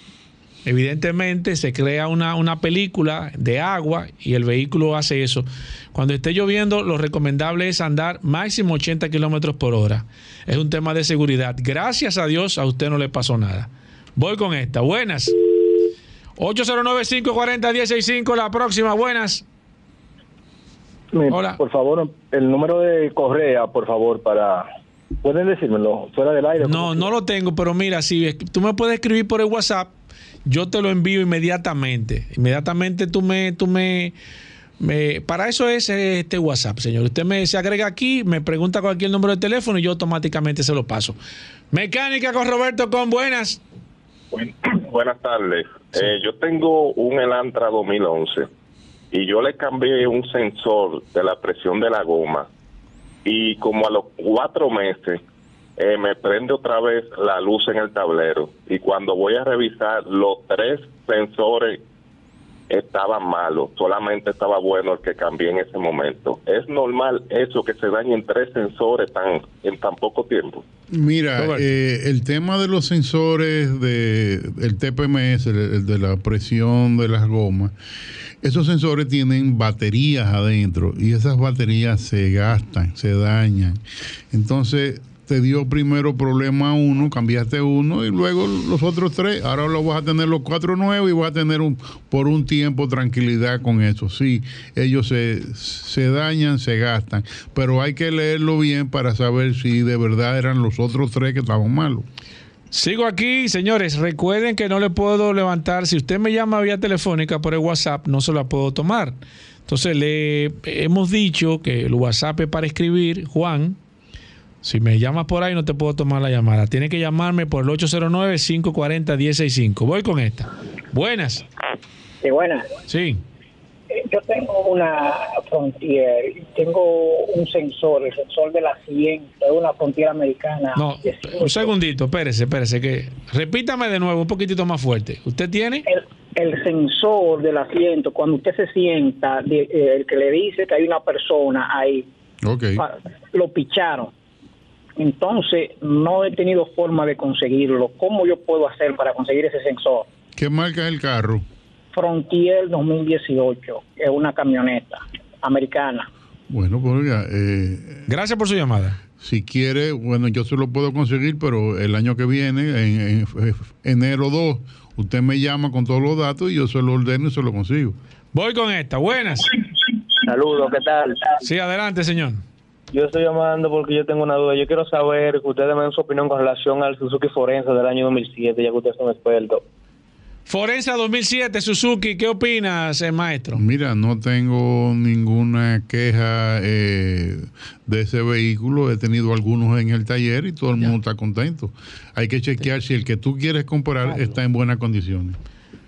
evidentemente se crea una, una película de agua y el vehículo hace eso. Cuando esté lloviendo, lo recomendable es andar máximo 80 kilómetros por hora. Es un tema de seguridad. Gracias a Dios, a usted no le pasó nada. Voy con esta. Buenas. 809-540-165, la próxima, buenas. Me- Hola. Por favor, el número de Correa, por favor, para... ¿Pueden decírmelo fuera del aire? No, no lo tengo, pero mira, si tú me puedes escribir por el WhatsApp, yo te lo envío inmediatamente. Inmediatamente tú me, tú me, me- para eso es este WhatsApp, señor. Usted me se agrega aquí, me pregunta cualquier número de teléfono y yo automáticamente se lo paso. Mecánica con Roberto con buenas. Buenas tardes. Eh, yo tengo un Elantra 2011 y yo le cambié un sensor de la presión de la goma y como a los cuatro meses eh, me prende otra vez la luz en el tablero y cuando voy a revisar los tres sensores estaban malos, solamente estaba bueno el que cambié en ese momento. ¿Es normal eso que se dañen tres sensores tan en tan poco tiempo? Mira, eh, el tema de los sensores de el TPMS, el, el de la presión de las gomas, esos sensores tienen baterías adentro y esas baterías se gastan, se dañan. Entonces te dio primero problema uno, cambiaste uno y luego los otros tres. Ahora lo vas a tener los cuatro nuevos y vas a tener un, por un tiempo tranquilidad con eso. Sí, ellos se, se dañan, se gastan, pero hay que leerlo bien para saber si de verdad eran los otros tres que estaban malos. Sigo aquí, señores. Recuerden que no le puedo levantar. Si usted me llama vía telefónica por el WhatsApp, no se la puedo tomar. Entonces, le hemos dicho que el WhatsApp es para escribir, Juan. Si me llamas por ahí, no te puedo tomar la llamada. Tiene que llamarme por el 809-540-165. Voy con esta. Buenas. Sí, buenas. Sí. Eh, Yo tengo una Frontier, tengo un sensor, el sensor del asiento, es una Frontier americana. No, un segundito, espérese, espérese. Que, repítame de nuevo, un poquitito más fuerte. ¿Usted tiene? El, el sensor del asiento, cuando usted se sienta, de- eh, el que le dice que hay una persona ahí, Ok. pa- lo picharon. Entonces, no he tenido forma de conseguirlo. ¿Cómo yo puedo hacer para conseguir ese sensor? ¿Qué marca es el carro? Frontier 2018, es una camioneta americana. Bueno, pues oiga, eh, Gracias por su llamada. Si quiere, bueno, yo se lo puedo conseguir, pero el año que viene, en, en enero 2, usted me llama con todos los datos y yo se lo ordeno y se lo consigo. Voy con esta. Buenas. Saludos, ¿qué tal? Sí, adelante, señor. Yo estoy llamando porque yo tengo una duda. Yo quiero saber que ustedes me den su opinión con relación al Suzuki Forense del año 2007, ya que ustedes son expertos. Forensa 2007, Suzuki, ¿qué opinas, eh, maestro? Mira, no tengo ninguna queja eh, de ese vehículo. He tenido algunos en el taller y todo el mundo está contento. Hay que chequear si el que tú quieres comprar está en buenas condiciones.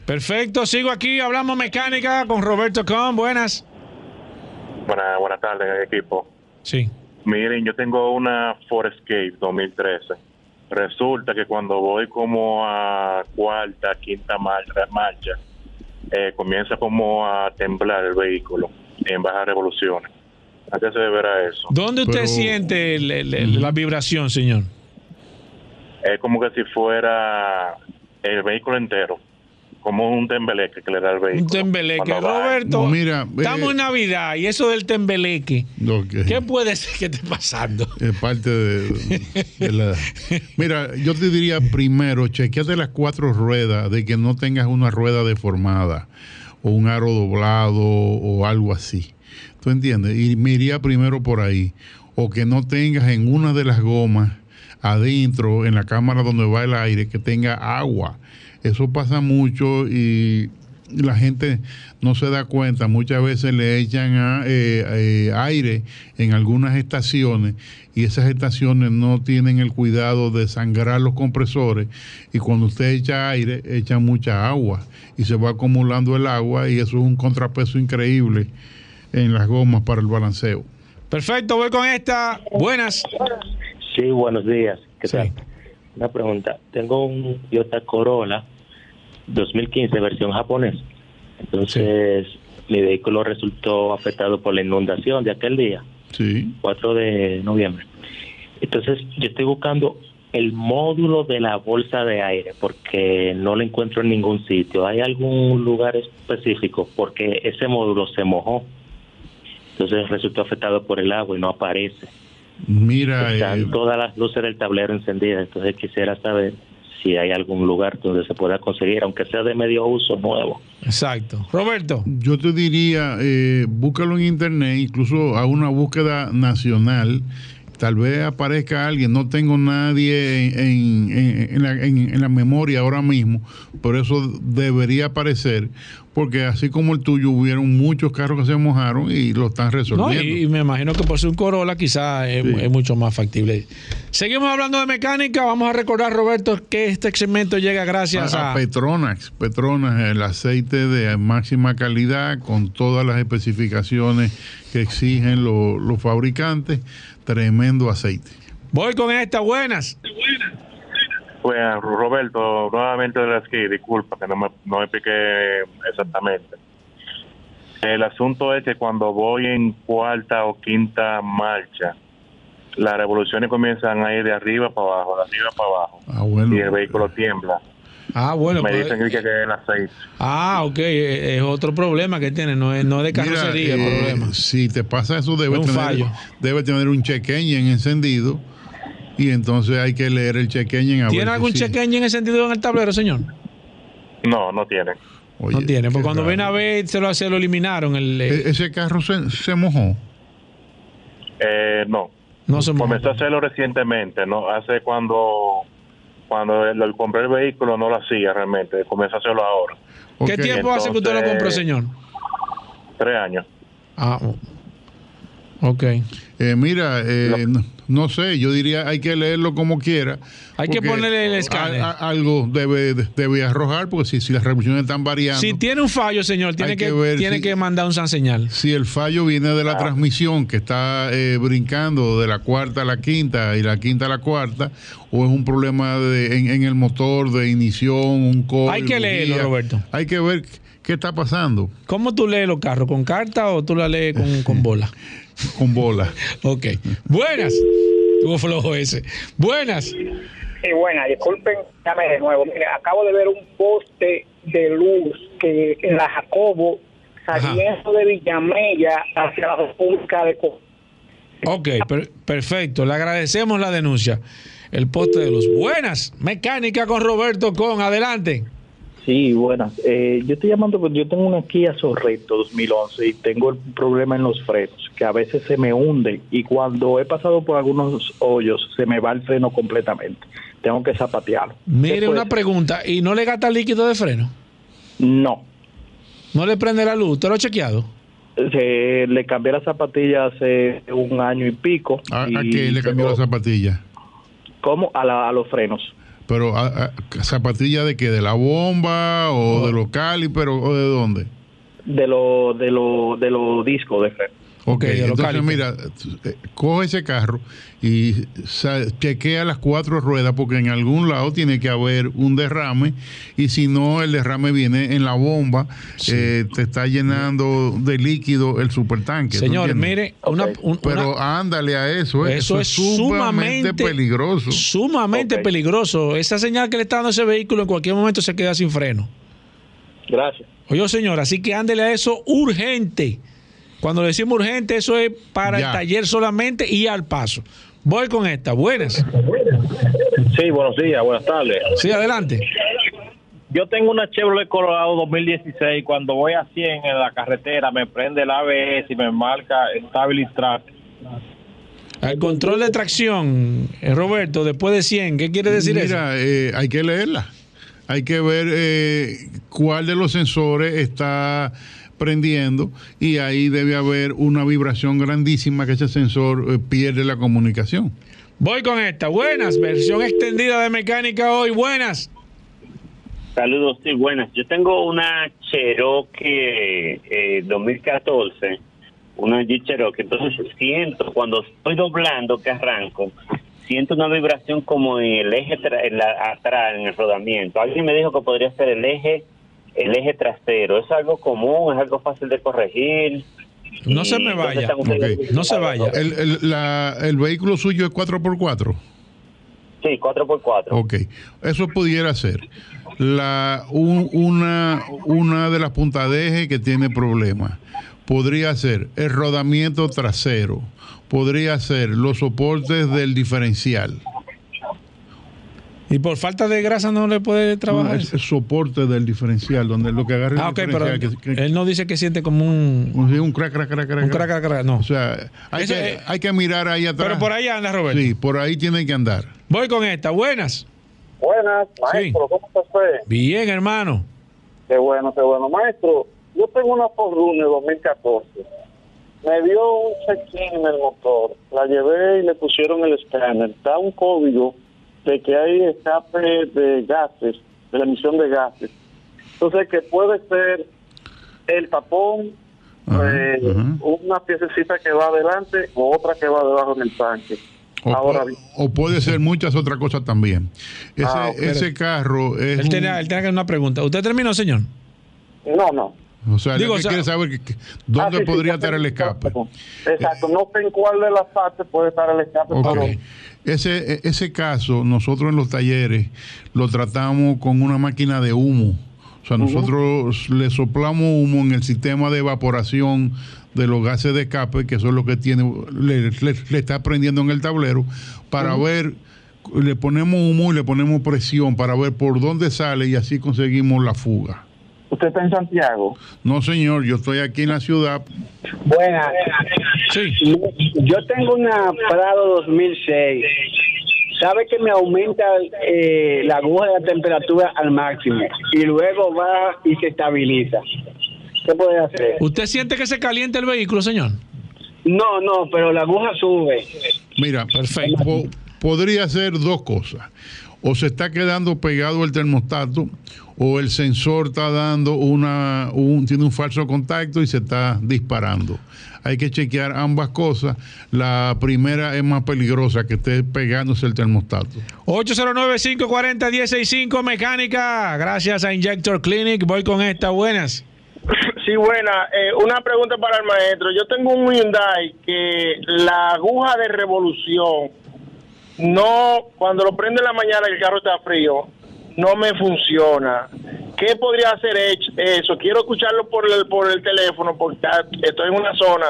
Perfecto, sigo aquí, hablamos mecánica con Roberto Con, buenas. Buenas, buenas tardes, equipo. Sí. Miren, yo tengo una Ford Escape 2013. Resulta que cuando voy como a cuarta, quinta marcha, marcha eh, comienza como a temblar el vehículo en bajas revoluciones. ¿A qué se deberá eso? ¿Dónde usted siente el- el- el- la vibración, señor? Es como que si fuera el vehículo entero, como un tembeleque que le da el vehículo. Un tembeleque. Roberto, No, mira, eh, estamos en Navidad y eso del tembeleque. ¿qué puede ser que esté pasando? Es parte de, de la... Mira, yo te diría primero, chequeate las cuatro ruedas de que no tengas una rueda deformada o un aro doblado o algo así. ¿Tú entiendes? Y me iría primero por ahí. O que no tengas en una de las gomas adentro, en la cámara donde va el aire, que tenga agua. Eso pasa mucho y la gente no se da cuenta. Muchas veces le echan a- eh, eh, aire en algunas estaciones y esas estaciones no tienen el cuidado de sangrar los compresores y cuando usted echa aire, echa mucha agua y se va acumulando el agua y eso es un contrapeso increíble en las gomas para el balanceo. Perfecto, voy con esta. Buenas. Sí, buenos días. ¿Qué tal? Una pregunta. Tengo un Toyota Corolla 2015 versión japonés. Entonces, mi vehículo resultó afectado por la inundación de aquel día, Sí. 4 de noviembre. Entonces, yo estoy buscando el módulo de la bolsa de aire porque no lo encuentro en ningún sitio. ¿Hay algún lugar específico? Porque ese módulo se mojó. Entonces resultó afectado por el agua y no aparece. Mira, Están eh, todas las luces del tablero encendidas, entonces quisiera saber si hay algún lugar donde se pueda conseguir, aunque sea de medio uso nuevo. Exacto. Roberto. Yo te diría, eh, búscalo en internet, incluso a una búsqueda nacional. Tal vez aparezca alguien, no tengo nadie en, en- en la, en- la memoria ahora mismo, pero eso debería aparecer, porque así como el tuyo, hubieron muchos carros que se mojaron y lo están No, resolviendo. y, y me imagino que por ser un Corolla quizás es, es mucho más factible. Seguimos hablando de mecánica. Vamos a recordar, Roberto, que este segmento llega gracias a, a... Petronax. Petronax, el aceite de máxima calidad con todas las especificaciones que exigen lo- los fabricantes. Tremendo aceite. Voy con esta, buenas. Pues Roberto, nuevamente de la esquí, disculpa que no me, no me expliqué exactamente. El asunto es que cuando voy en cuarta o quinta marcha, las revoluciones comienzan a ir de arriba para abajo, de arriba para abajo, Ah, bueno. y el vehículo tiembla. Ah, bueno. me pues- dicen que es el aceite. Ah, ok. Es otro problema que tiene. No es, no es de Mira, carrocería el eh, problema. Si te pasa eso, debe Es un tener, fallo. debe tener un check engine encendido y entonces hay que leer el check engine. a ¿Tiene ver algún sí. check engine encendido en el tablero, señor? No, no tienen. no tiene. Porque cuando viene a ver, se lo, se lo eliminaron. El, eh, E- ese carro se, se mojó. Eh, no. No se Comenzó a hacerlo recientemente, ¿no? Hace cuando cuando el compré el vehículo no lo hacía realmente, comenzó a hacerlo ahora. ¿Qué tiempo hace que usted lo compró, señor? Tres años. Ah, ok. Eh, mira, eh, no, no sé, yo diría hay que leerlo como quiera. Hay que ponerle el escáner. a- a- algo debe, debe arrojar, porque si, si las revoluciones están variando. Si tiene un fallo, señor, tiene que, que ver tiene si- que mandar un san señal. Si el fallo viene de la Ah. transmisión que está eh, brincando de la cuarta a la quinta y la quinta a la cuarta, o es un problema de, en, en el motor de ignición, un coil, Hay que leerlo. Roberto. Hay que ver qué está pasando ¿Cómo tú lees los carros? ¿Con carta o tú la lees con, con bola? Con bola. ok. Buenas. Tuvo flojo ese. Buenas. Sí, buena, disculpen, llame de nuevo. Mire, acabo de ver un poste de luz que en la Jacobo, saliendo de Villamella hacia la República de Costa. Ok, per- perfecto. Le agradecemos la denuncia. El poste de luz. Buenas. Mecánica con Roberto Con. Adelante. Sí, buenas. Eh, yo estoy llamando porque yo tengo una Kia Sorrento 2011 y tengo el problema en los frenos, que a veces se me hunde y cuando he pasado por algunos hoyos se me va el freno completamente. Tengo que zapatearlo. Mire ¿Qué una pregunta. ¿Y no le gasta líquido de freno? No. ¿No le prende la luz? ¿Usted lo ha chequeado? Se- le cambié la zapatilla hace un año y pico. ¿A, qué le cambió tengo- la zapatilla? ¿Cómo? A, la- a los frenos. Pero a- a- zapatilla de qué, de la bomba o de los calipers o de dónde? De los de lo, de los discos de freno. Ok, los entonces mira, eh, coge ese carro y chequea las cuatro ruedas porque en algún lado tiene que haber un derrame y si no el derrame viene en la bomba, eh, te está llenando de líquido el supertanque. ¿tú Señor, mire, una, un- Pero una- ándale a eso, eh, eso es sumamente peligroso. Sumamente peligroso. Esa señal que le está dando ese vehículo en cualquier momento se queda sin freno. Gracias. Oye, señor, así que ándele a eso urgente. Cuando le decimos urgente, eso es para Ya. el taller solamente y al paso. Voy con esta. Buenas. Sí, buenos días, buenas tardes. Sí, adelante. Yo tengo una Chevrolet Colorado 2016. Cuando voy a 100 en la carretera, me prende el ABS y me marca Stability Track. El control de tracción, eh, Roberto, después de 100, ¿qué quiere decir eso? Mira, eh, hay que leerla. Hay que ver eh, cuál de los sensores está prendiendo y ahí debe haber una vibración grandísima que ese sensor eh, pierde la comunicación. Voy con esta. Buenas, versión extendida de mecánica hoy. Buenas. Saludos, sí, buenas. Yo tengo una Cherokee eh, 2014, una Jeep Cherokee. Entonces siento, cuando estoy doblando, que arranco, siento una vibración como en el eje tra- en la- atrás, en el rodamiento. Alguien me dijo que podría ser el eje el eje trasero. ¿Es algo común? ¿Es algo fácil de corregir? No se ¿Y me vaya. No se vaya. El, el- la- el vehículo suyo es 4x4. Sí, 4x4. Ok, eso pudiera ser. La, un- una, una de las puntas de eje que tiene problemas podría ser el rodamiento trasero, podría ser los soportes del diferencial. Y por falta de grasa no le puede No, trabajar. es el soporte del diferencial, donde lo que agarra el ah, ok, pero diferencial, que- que- él no dice que siente como un... un, un crack, crack, crack, crack. Un crack, crack, crack, no. O sea, hay, Eso que, es- hay que mirar ahí atrás. Pero por ahí anda, Roberto. Sí, por ahí tiene que andar. Voy con esta. Buenas. Buenas, maestro, ¿cómo está usted? Bien, hermano. Qué bueno, qué bueno. Maestro, yo tengo una Forerunner 2014. Me dio un check-in en el motor. La llevé y le pusieron el escáner. Da un código de que hay escape de gases, de la emisión de gases. Entonces, que puede ser el tapón, eh, una piececita que va adelante o otra que va debajo del tanque. O, Ahora o puede ser muchas otras cosas también. Ese, Ah, ok. ese carro es. Él un- tiene, él hacer una pregunta. ¿Usted terminó, señor? No, no. o sea, Digo, o sea- quiere saber que- que- dónde Ah, sí, podría estar el escape. Exacto, no sé en cuál de las partes puede estar el escape, Ok. pero Ese, e- ese caso, nosotros en los talleres lo tratamos con una máquina de humo. O sea, nosotros le soplamos humo en el sistema de evaporación de los gases de escape, que eso es lo que tiene, le, le- le está prendiendo en el tablero, para ver, le ponemos humo y le ponemos presión para ver por dónde sale y así conseguimos la fuga. Usted está en Santiago. No, señor, yo estoy aquí en la ciudad. Buenas. Sí. Yo tengo una Prado 2006. Sabe que me aumenta eh, la aguja de la temperatura al máximo y luego va y se estabiliza. ¿Qué puede hacer? ¿Usted siente que se calienta el vehículo, señor? No, no, pero la aguja sube. Mira, po- podría ser dos cosas. O se está quedando pegado el termostato, o el sensor está dando una, un, tiene un falso contacto y se está disparando. Hay que chequear ambas cosas. La primera es más peligrosa que esté pegándose el termostato. 809-540-165 Mecánica. Gracias a Injector Clinic. Voy con esta. Buenas. Sí, buena. Eh, una pregunta para el maestro. Yo tengo un Hyundai que la aguja de revolución no, cuando lo prende en la mañana y el carro está frío, no me funciona. ¿Qué podría hacer eso? Quiero escucharlo por el, por el teléfono porque estoy en una zona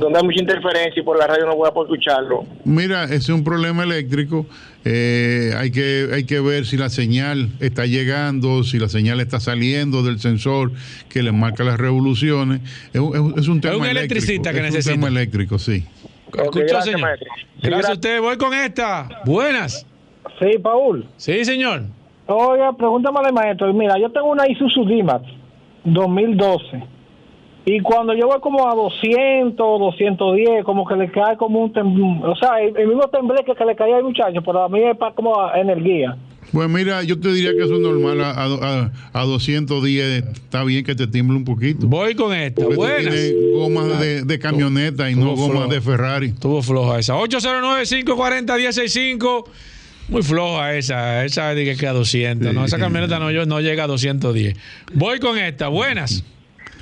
donde hay mucha interferencia y por la radio no voy a poder escucharlo. Mira, ese es un problema eléctrico. Eh, hay, que, hay que ver si la señal está llegando, si la señal está saliendo del sensor que le marca las revoluciones. Es un, es un- es un tema un eléctrico. electricista que es necesita. Un tema eléctrico, sí. ¿Escuchó, gracias, señor? maestro. Gracias a usted. Voy con esta. Buenas. Sí, Paul. Sí, señor. Oiga, pregúntame al maestro. Mira, yo tengo una Isuzu D-Max 2012. Y cuando yo voy como a 200, 210, como que le cae como un tem- O sea, el, mismo tembleque que le caía al muchacho, pero a mí es para como energía. Pues mira, yo te diría que eso es normal. A, a, a 210 está bien que te tiemble un poquito. Voy con esta. Porque Buenas. tienes gomas de, de camioneta y no gomas floja. de Ferrari. Estuvo floja esa. 809-540-165. Muy floja esa. Esa de que queda 200. No, esa camioneta no, yo- no llega a 210. Voy con esta. Buenas.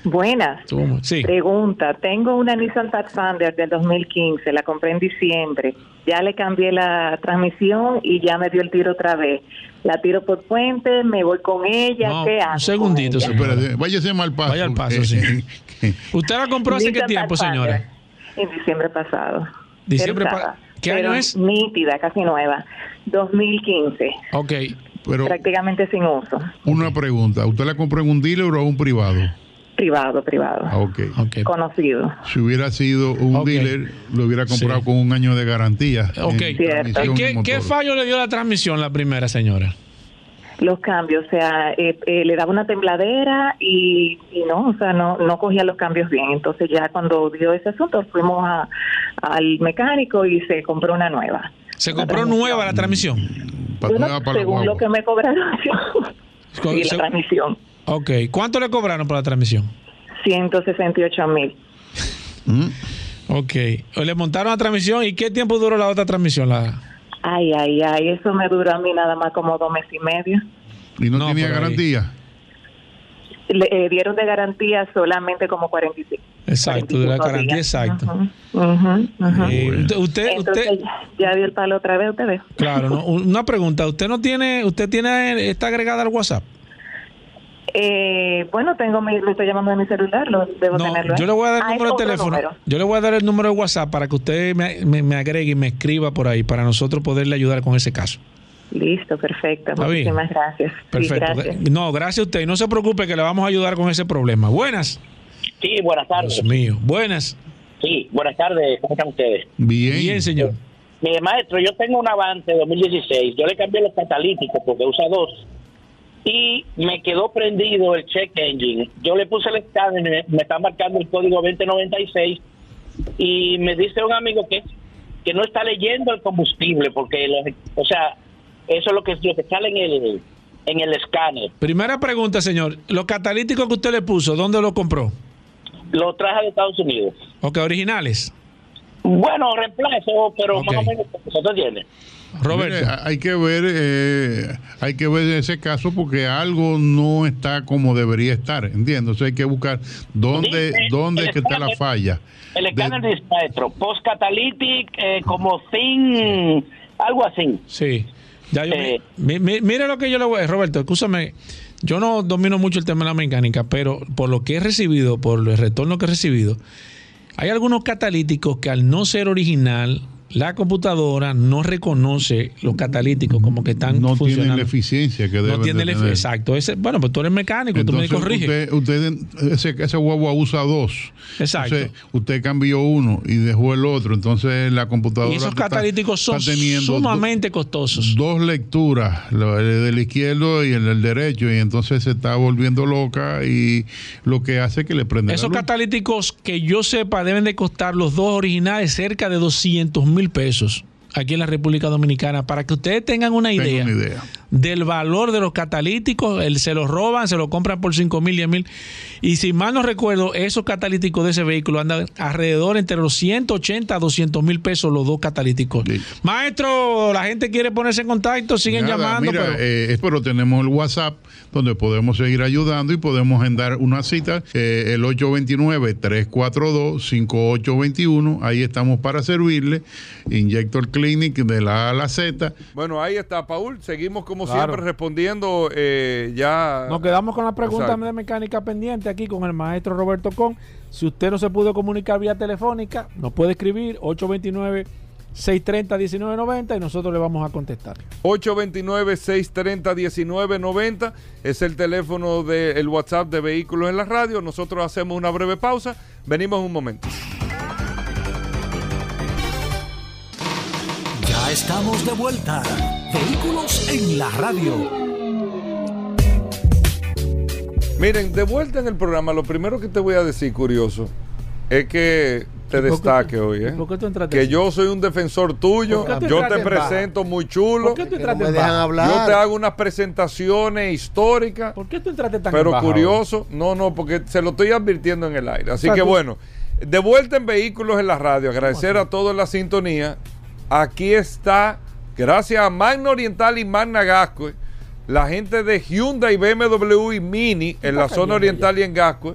Buenas. Sí. Pregunta, tengo una Nissan Pathfinder del 2015, la compré en diciembre, ya le cambié la transmisión y ya me dio el tiro otra vez. La tiro por puente, me voy con ella, No, ¿qué hago? un segundito. Espérate, váyase mal paso. Vaya al paso, sí. ¿Usted la compró hace qué tiempo, señora? En diciembre pasado. Diciembre Pero pa- usada, ¿Qué año es? Nítida, casi nueva. 2015, Ok. Pero prácticamente sin uso. una pregunta. ¿Usted la compró en un dealer o en un privado? Privado, privado. Ah, ok. Conocido. Si hubiera sido un dealer, lo hubiera comprado Sí. con un año de garantía. ¿Qué, qué fallo le dio la transmisión la primera, señora? los cambios, o sea, eh, eh, le daba una tembladera y, y no, o sea, no, no cogía los cambios bien. Entonces ya cuando dio ese asunto fuimos a, al mecánico y se compró una nueva. ¿Se compró nueva la transmisión? Bueno, según lo que me cobraron, Con- y la transmisión, Ok. ¿Cuánto le cobraron por la transmisión? 168 mil. Ok. Le montaron la transmisión y ¿qué tiempo duró la otra transmisión? La... Ay, ay, ay, eso me duró a mí nada más como dos meses y medio. ¿Y no, No, tenía garantía? Le eh, dieron de garantía solamente como 45. Exacto, de la 45 garantía días. ujú. Eh, usted, usted, Entonces, usted- ya dio el palo otra vez, usted ve. claro, no, una pregunta. ¿Usted no tiene, usted tiene, está agregada al WhatsApp? Eh, bueno, tengo mi, lo estoy llamando de mi celular, lo debo tenerlo. Yo le voy a dar el Ah, es número de teléfono. número. Yo le voy a dar el número de WhatsApp para que usted me, me- me agregue y me escriba por ahí para nosotros poderle ayudar con ese caso. Listo, perfecto. Está bien. Muchísimas gracias. Sí, Perfecto. gracias. No, gracias a usted. Y no se preocupe que le vamos a ayudar con ese problema. Buenas. Sí, buenas tardes. Dios mío. Buenas. Sí, buenas tardes. ¿Cómo están ustedes? Bien. Bien, señor. Mire, maestro, yo tengo un Avante 2016. Yo le cambié los catalíticos porque usa dos. Y me quedó prendido el check engine. Yo le puse el escáner, me, me está marcando el código 2096. Y me dice un amigo que, que no está leyendo el combustible porque, los- o sea, eso es lo que, lo que sale en el, en el escáner. Primera pregunta, señor. Los catalíticos que usted le puso, ¿dónde los compró? Lo traje de Estados Unidos. Ok, originales. Bueno, reemplazo, pero más o menos, ¿se entiende? Roberto. Mire, hay que ver, eh, hay que ver ese caso porque algo no está como debería estar, ¿entiendes? O sea, hay que buscar dónde, Dice, dónde es que está la falla. El escáner dice, maestro, post-catalytic, eh, como thin, algo así. Sí. Ya yo, Eh. mi- mi- mire lo que yo le voy a Roberto, escúchame. Yo no domino mucho el tema de la mecánica, pero por lo que he recibido, por el retorno que he recibido, hay algunos catalíticos que al no ser original, la computadora no reconoce los catalíticos como que están No tiene funcionando. la eficiencia que debe no tiene efe- tener. Exacto. Ese, bueno, pues tú eres mecánico, tú me corriges. Usted, usted- ese, ese guagua usa dos. Exacto. Entonces, usted cambió uno y dejó el otro. Entonces, la computadora. Y esos está- catalíticos son está teniendo sumamente costosos. Dos lecturas, el del izquierdo y el del derecho. Y entonces se está volviendo loca y lo que hace que le prenda la Esos catalíticos que yo sepa deben de costar los dos originales cerca de 200 mil pesos aquí en la República Dominicana para que ustedes tengan una idea, una idea. Del valor de los catalíticos. El, se los roban, se los compran por 5 mil, 10 mil. Y si mal no recuerdo, esos catalíticos de ese vehículo andan alrededor entre los 180 a 200 mil pesos los dos catalíticos. Maestro, la gente quiere ponerse en contacto, siguen Nada, llamando. Mira, pero- eh, pero tenemos el WhatsApp donde podemos seguir ayudando y podemos agendar una cita. eh, el 829-342-5821. Ahí estamos para servirle. Injector Clinic de la A a la Z. Bueno, ahí está, Paul. Seguimos como Claro. siempre respondiendo eh, ya. Nos quedamos con la pregunta Exacto. de mecánica pendiente aquí con el maestro Roberto Con. Si usted no se pudo comunicar vía telefónica, nos puede escribir 829-630-1990 y nosotros le vamos a contestar. 829-630-1990 es el teléfono del WhatsApp de Vehículos en la Radio. Nosotros hacemos una breve pausa. Venimos un momento. Ya estamos de vuelta. Vehículos en la radio. Miren, de vuelta en el programa, lo primero que te voy a decir, curioso, es que te ¿Y por qué destaque tú- hoy, ¿eh? por qué tú entraste Que yo soy un defensor tuyo, ¿Por qué tú yo te baja? presento muy chulo. ¿Por qué tú entraste me en dejan baja? hablar. Yo te hago unas presentaciones históricas. ¿Por qué tú entraste tan en Pero baja curioso, no, no, porque se lo estoy advirtiendo en el aire. Así O sea, que tú- bueno, de vuelta en Vehículos en la Radio, agradecer a todos la sintonía. Aquí está, gracias a Magna Oriental y Magna Gasco, la gente de Hyundai, BMW y Mini en la zona oriental y en Gasco,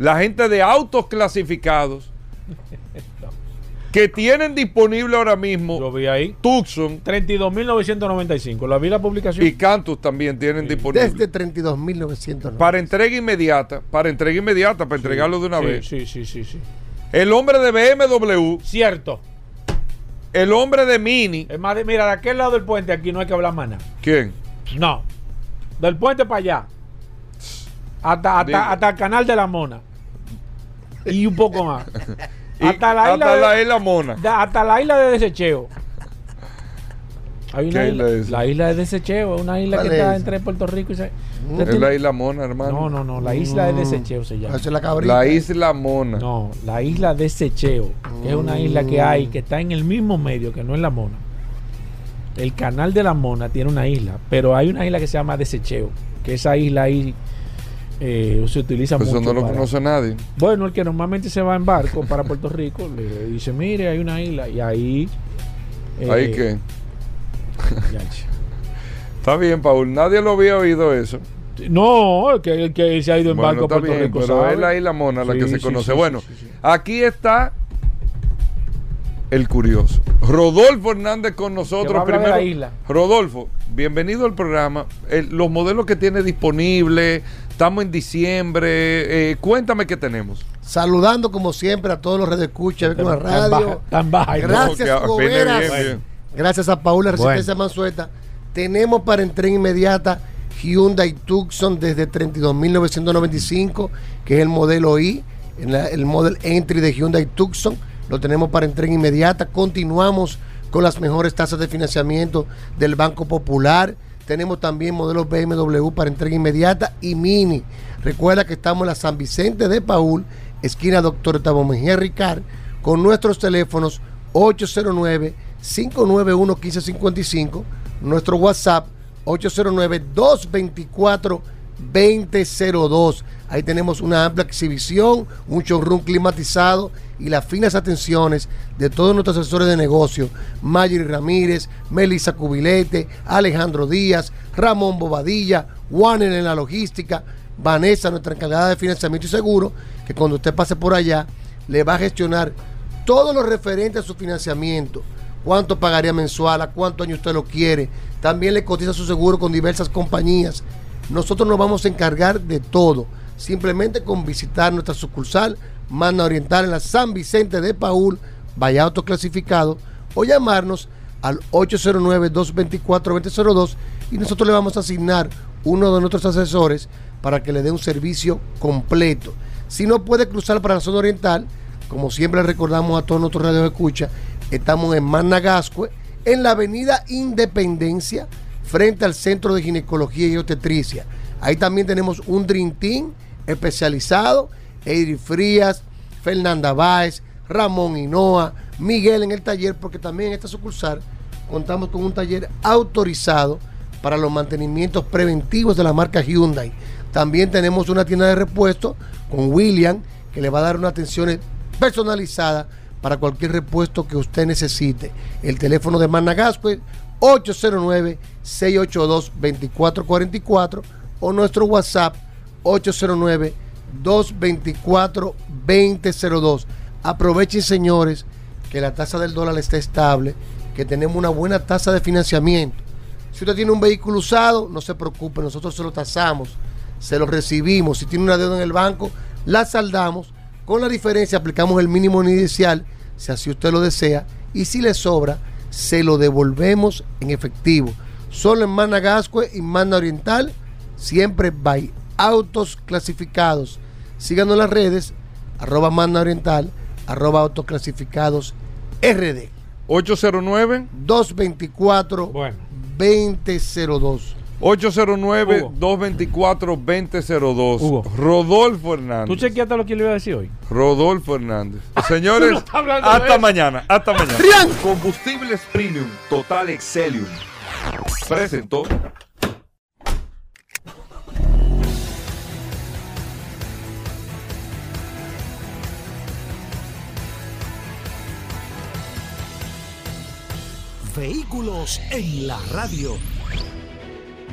la gente de autos clasificados que tienen disponible ahora mismo Yo vi ahí. Tucson 32.995. ¿La vi la publicación? y Cantus también tienen disponible. Desde 32.900. Para entrega inmediata, para entrega inmediata, para entregarlo de una sí, vez. Sí, sí, sí, sí. El hombre de BMW, Cierto. El hombre de Mini, Es más, mira, de aquel lado del puente aquí no hay que hablar más nada. ¿quién? No. Del puente para allá. Hasta, hasta, hasta el canal de la Mona. Y un poco más. Hasta la isla hasta de, la isla Mona. de- hasta la isla de desecheo. Hay una ¿Qué isla, isla la isla de desecheo, es una isla que ¿Cuál está es? entre Puerto Rico y se, ¿Usted Es tiene- la isla Mona, hermano. No, no, no, la isla de desecheo se llama. Es la cabrita. La isla Mona. No, la isla de Secheo, que es una isla que hay, que está en el mismo medio, que no es la Mona. El canal de la Mona tiene una isla, pero hay una isla que se llama Desecheo, que esa isla ahí eh, se utiliza Pues mucho. eso no lo para- conoce nadie. Bueno, el que normalmente se va en barco para Puerto Rico le dice, mire, hay una isla, y ahí... eh, Ahí que. Está bien, Paul. Nadie lo había oído eso. No, el que, el que se ha ido en Bueno, barco a está Puerto bien, Rico. pero sabe. es la isla Mona la Sí, que se sí, conoce. sí, bueno, sí, sí, sí. aquí está el curioso. Rodolfo Hernández con nosotros primero. la isla. Rodolfo, bienvenido al programa. El- los modelos que tiene disponibles, estamos en diciembre. eh, cuéntame qué tenemos. Saludando como siempre a todos los redescuchas con la Tan baja, radio. tan baja. Gracias, No, que viene Goberas. bien, bien. Gracias a Paula Resistencia Bueno. Mansueta. Tenemos para entrega inmediata Hyundai Tucson desde 32.995, que es el modelo I, el model entry de Hyundai Tucson. Lo tenemos para entrega inmediata. Continuamos con las mejores tasas de financiamiento del Banco Popular. Tenemos también modelos BMW para entrega inmediata y Mini. Recuerda que estamos en la San Vicente de Paul, esquina Doctor Tabo Mejía Ricard, con nuestros teléfonos 809-591-1555, nuestro WhatsApp 809-224-2002. Ahí tenemos una amplia exhibición, un showroom climatizado y las finas atenciones de todos nuestros asesores de negocio, Mayri Ramírez, Melissa Cubilete, Alejandro Díaz, Ramón Bobadilla, Warner en la logística, Vanessa, nuestra encargada de financiamiento y seguro, que cuando usted pase por allá le va a gestionar todo lo referente a su financiamiento. Cuánto pagaría mensual, a cuánto año usted lo quiere. También le cotiza su seguro con diversas compañías. Nosotros nos vamos a encargar de todo. Simplemente con visitar nuestra sucursal Magna Oriental en la San Vicente de Paul, vaya autoclasificado, o llamarnos al 809-224-2002 y nosotros le vamos a asignar uno de nuestros asesores para que le dé un servicio completo. Si no puede cruzar para la zona oriental, como siempre recordamos a todos nuestros radios escucha, estamos en Managascue, en la avenida Independencia, frente al Centro de Ginecología y Obstetricia. Ahí también tenemos un Dream Team especializado, Edri Frías, Fernanda Báez, Ramón Hinoa, Miguel en el taller, porque también en esta sucursal contamos con un taller autorizado para los mantenimientos preventivos de la marca Hyundai. También tenemos una tienda de repuesto con William, que le va a dar una atención personalizada para cualquier repuesto que usted necesite. El teléfono de Managascue 809-682-2444 o nuestro WhatsApp 809-224-2002. Aprovechen, señores, que la tasa del dólar está estable, que tenemos una buena tasa de financiamiento. Si usted tiene un vehículo usado, no se preocupe, nosotros se lo tasamos, se lo recibimos. Si tiene una deuda en el banco, la saldamos. Con la diferencia, aplicamos el mínimo inicial, si así usted lo desea, y si le sobra, se lo devolvemos en efectivo. Solo en Managascue y Mana Oriental, siempre by autos clasificados. Síganos en las redes, arroba Mana Oriental, arroba autoclasificados RD. 809 224 2002. 809-224-2002. Rodolfo Hernández. ¿Tú chequeaste lo que le iba a decir hoy? Rodolfo Hernández. Señores, No hasta mañana. Hasta mañana. Trián. Combustibles Premium Total Excelium. Presentó. Vehículos en la radio.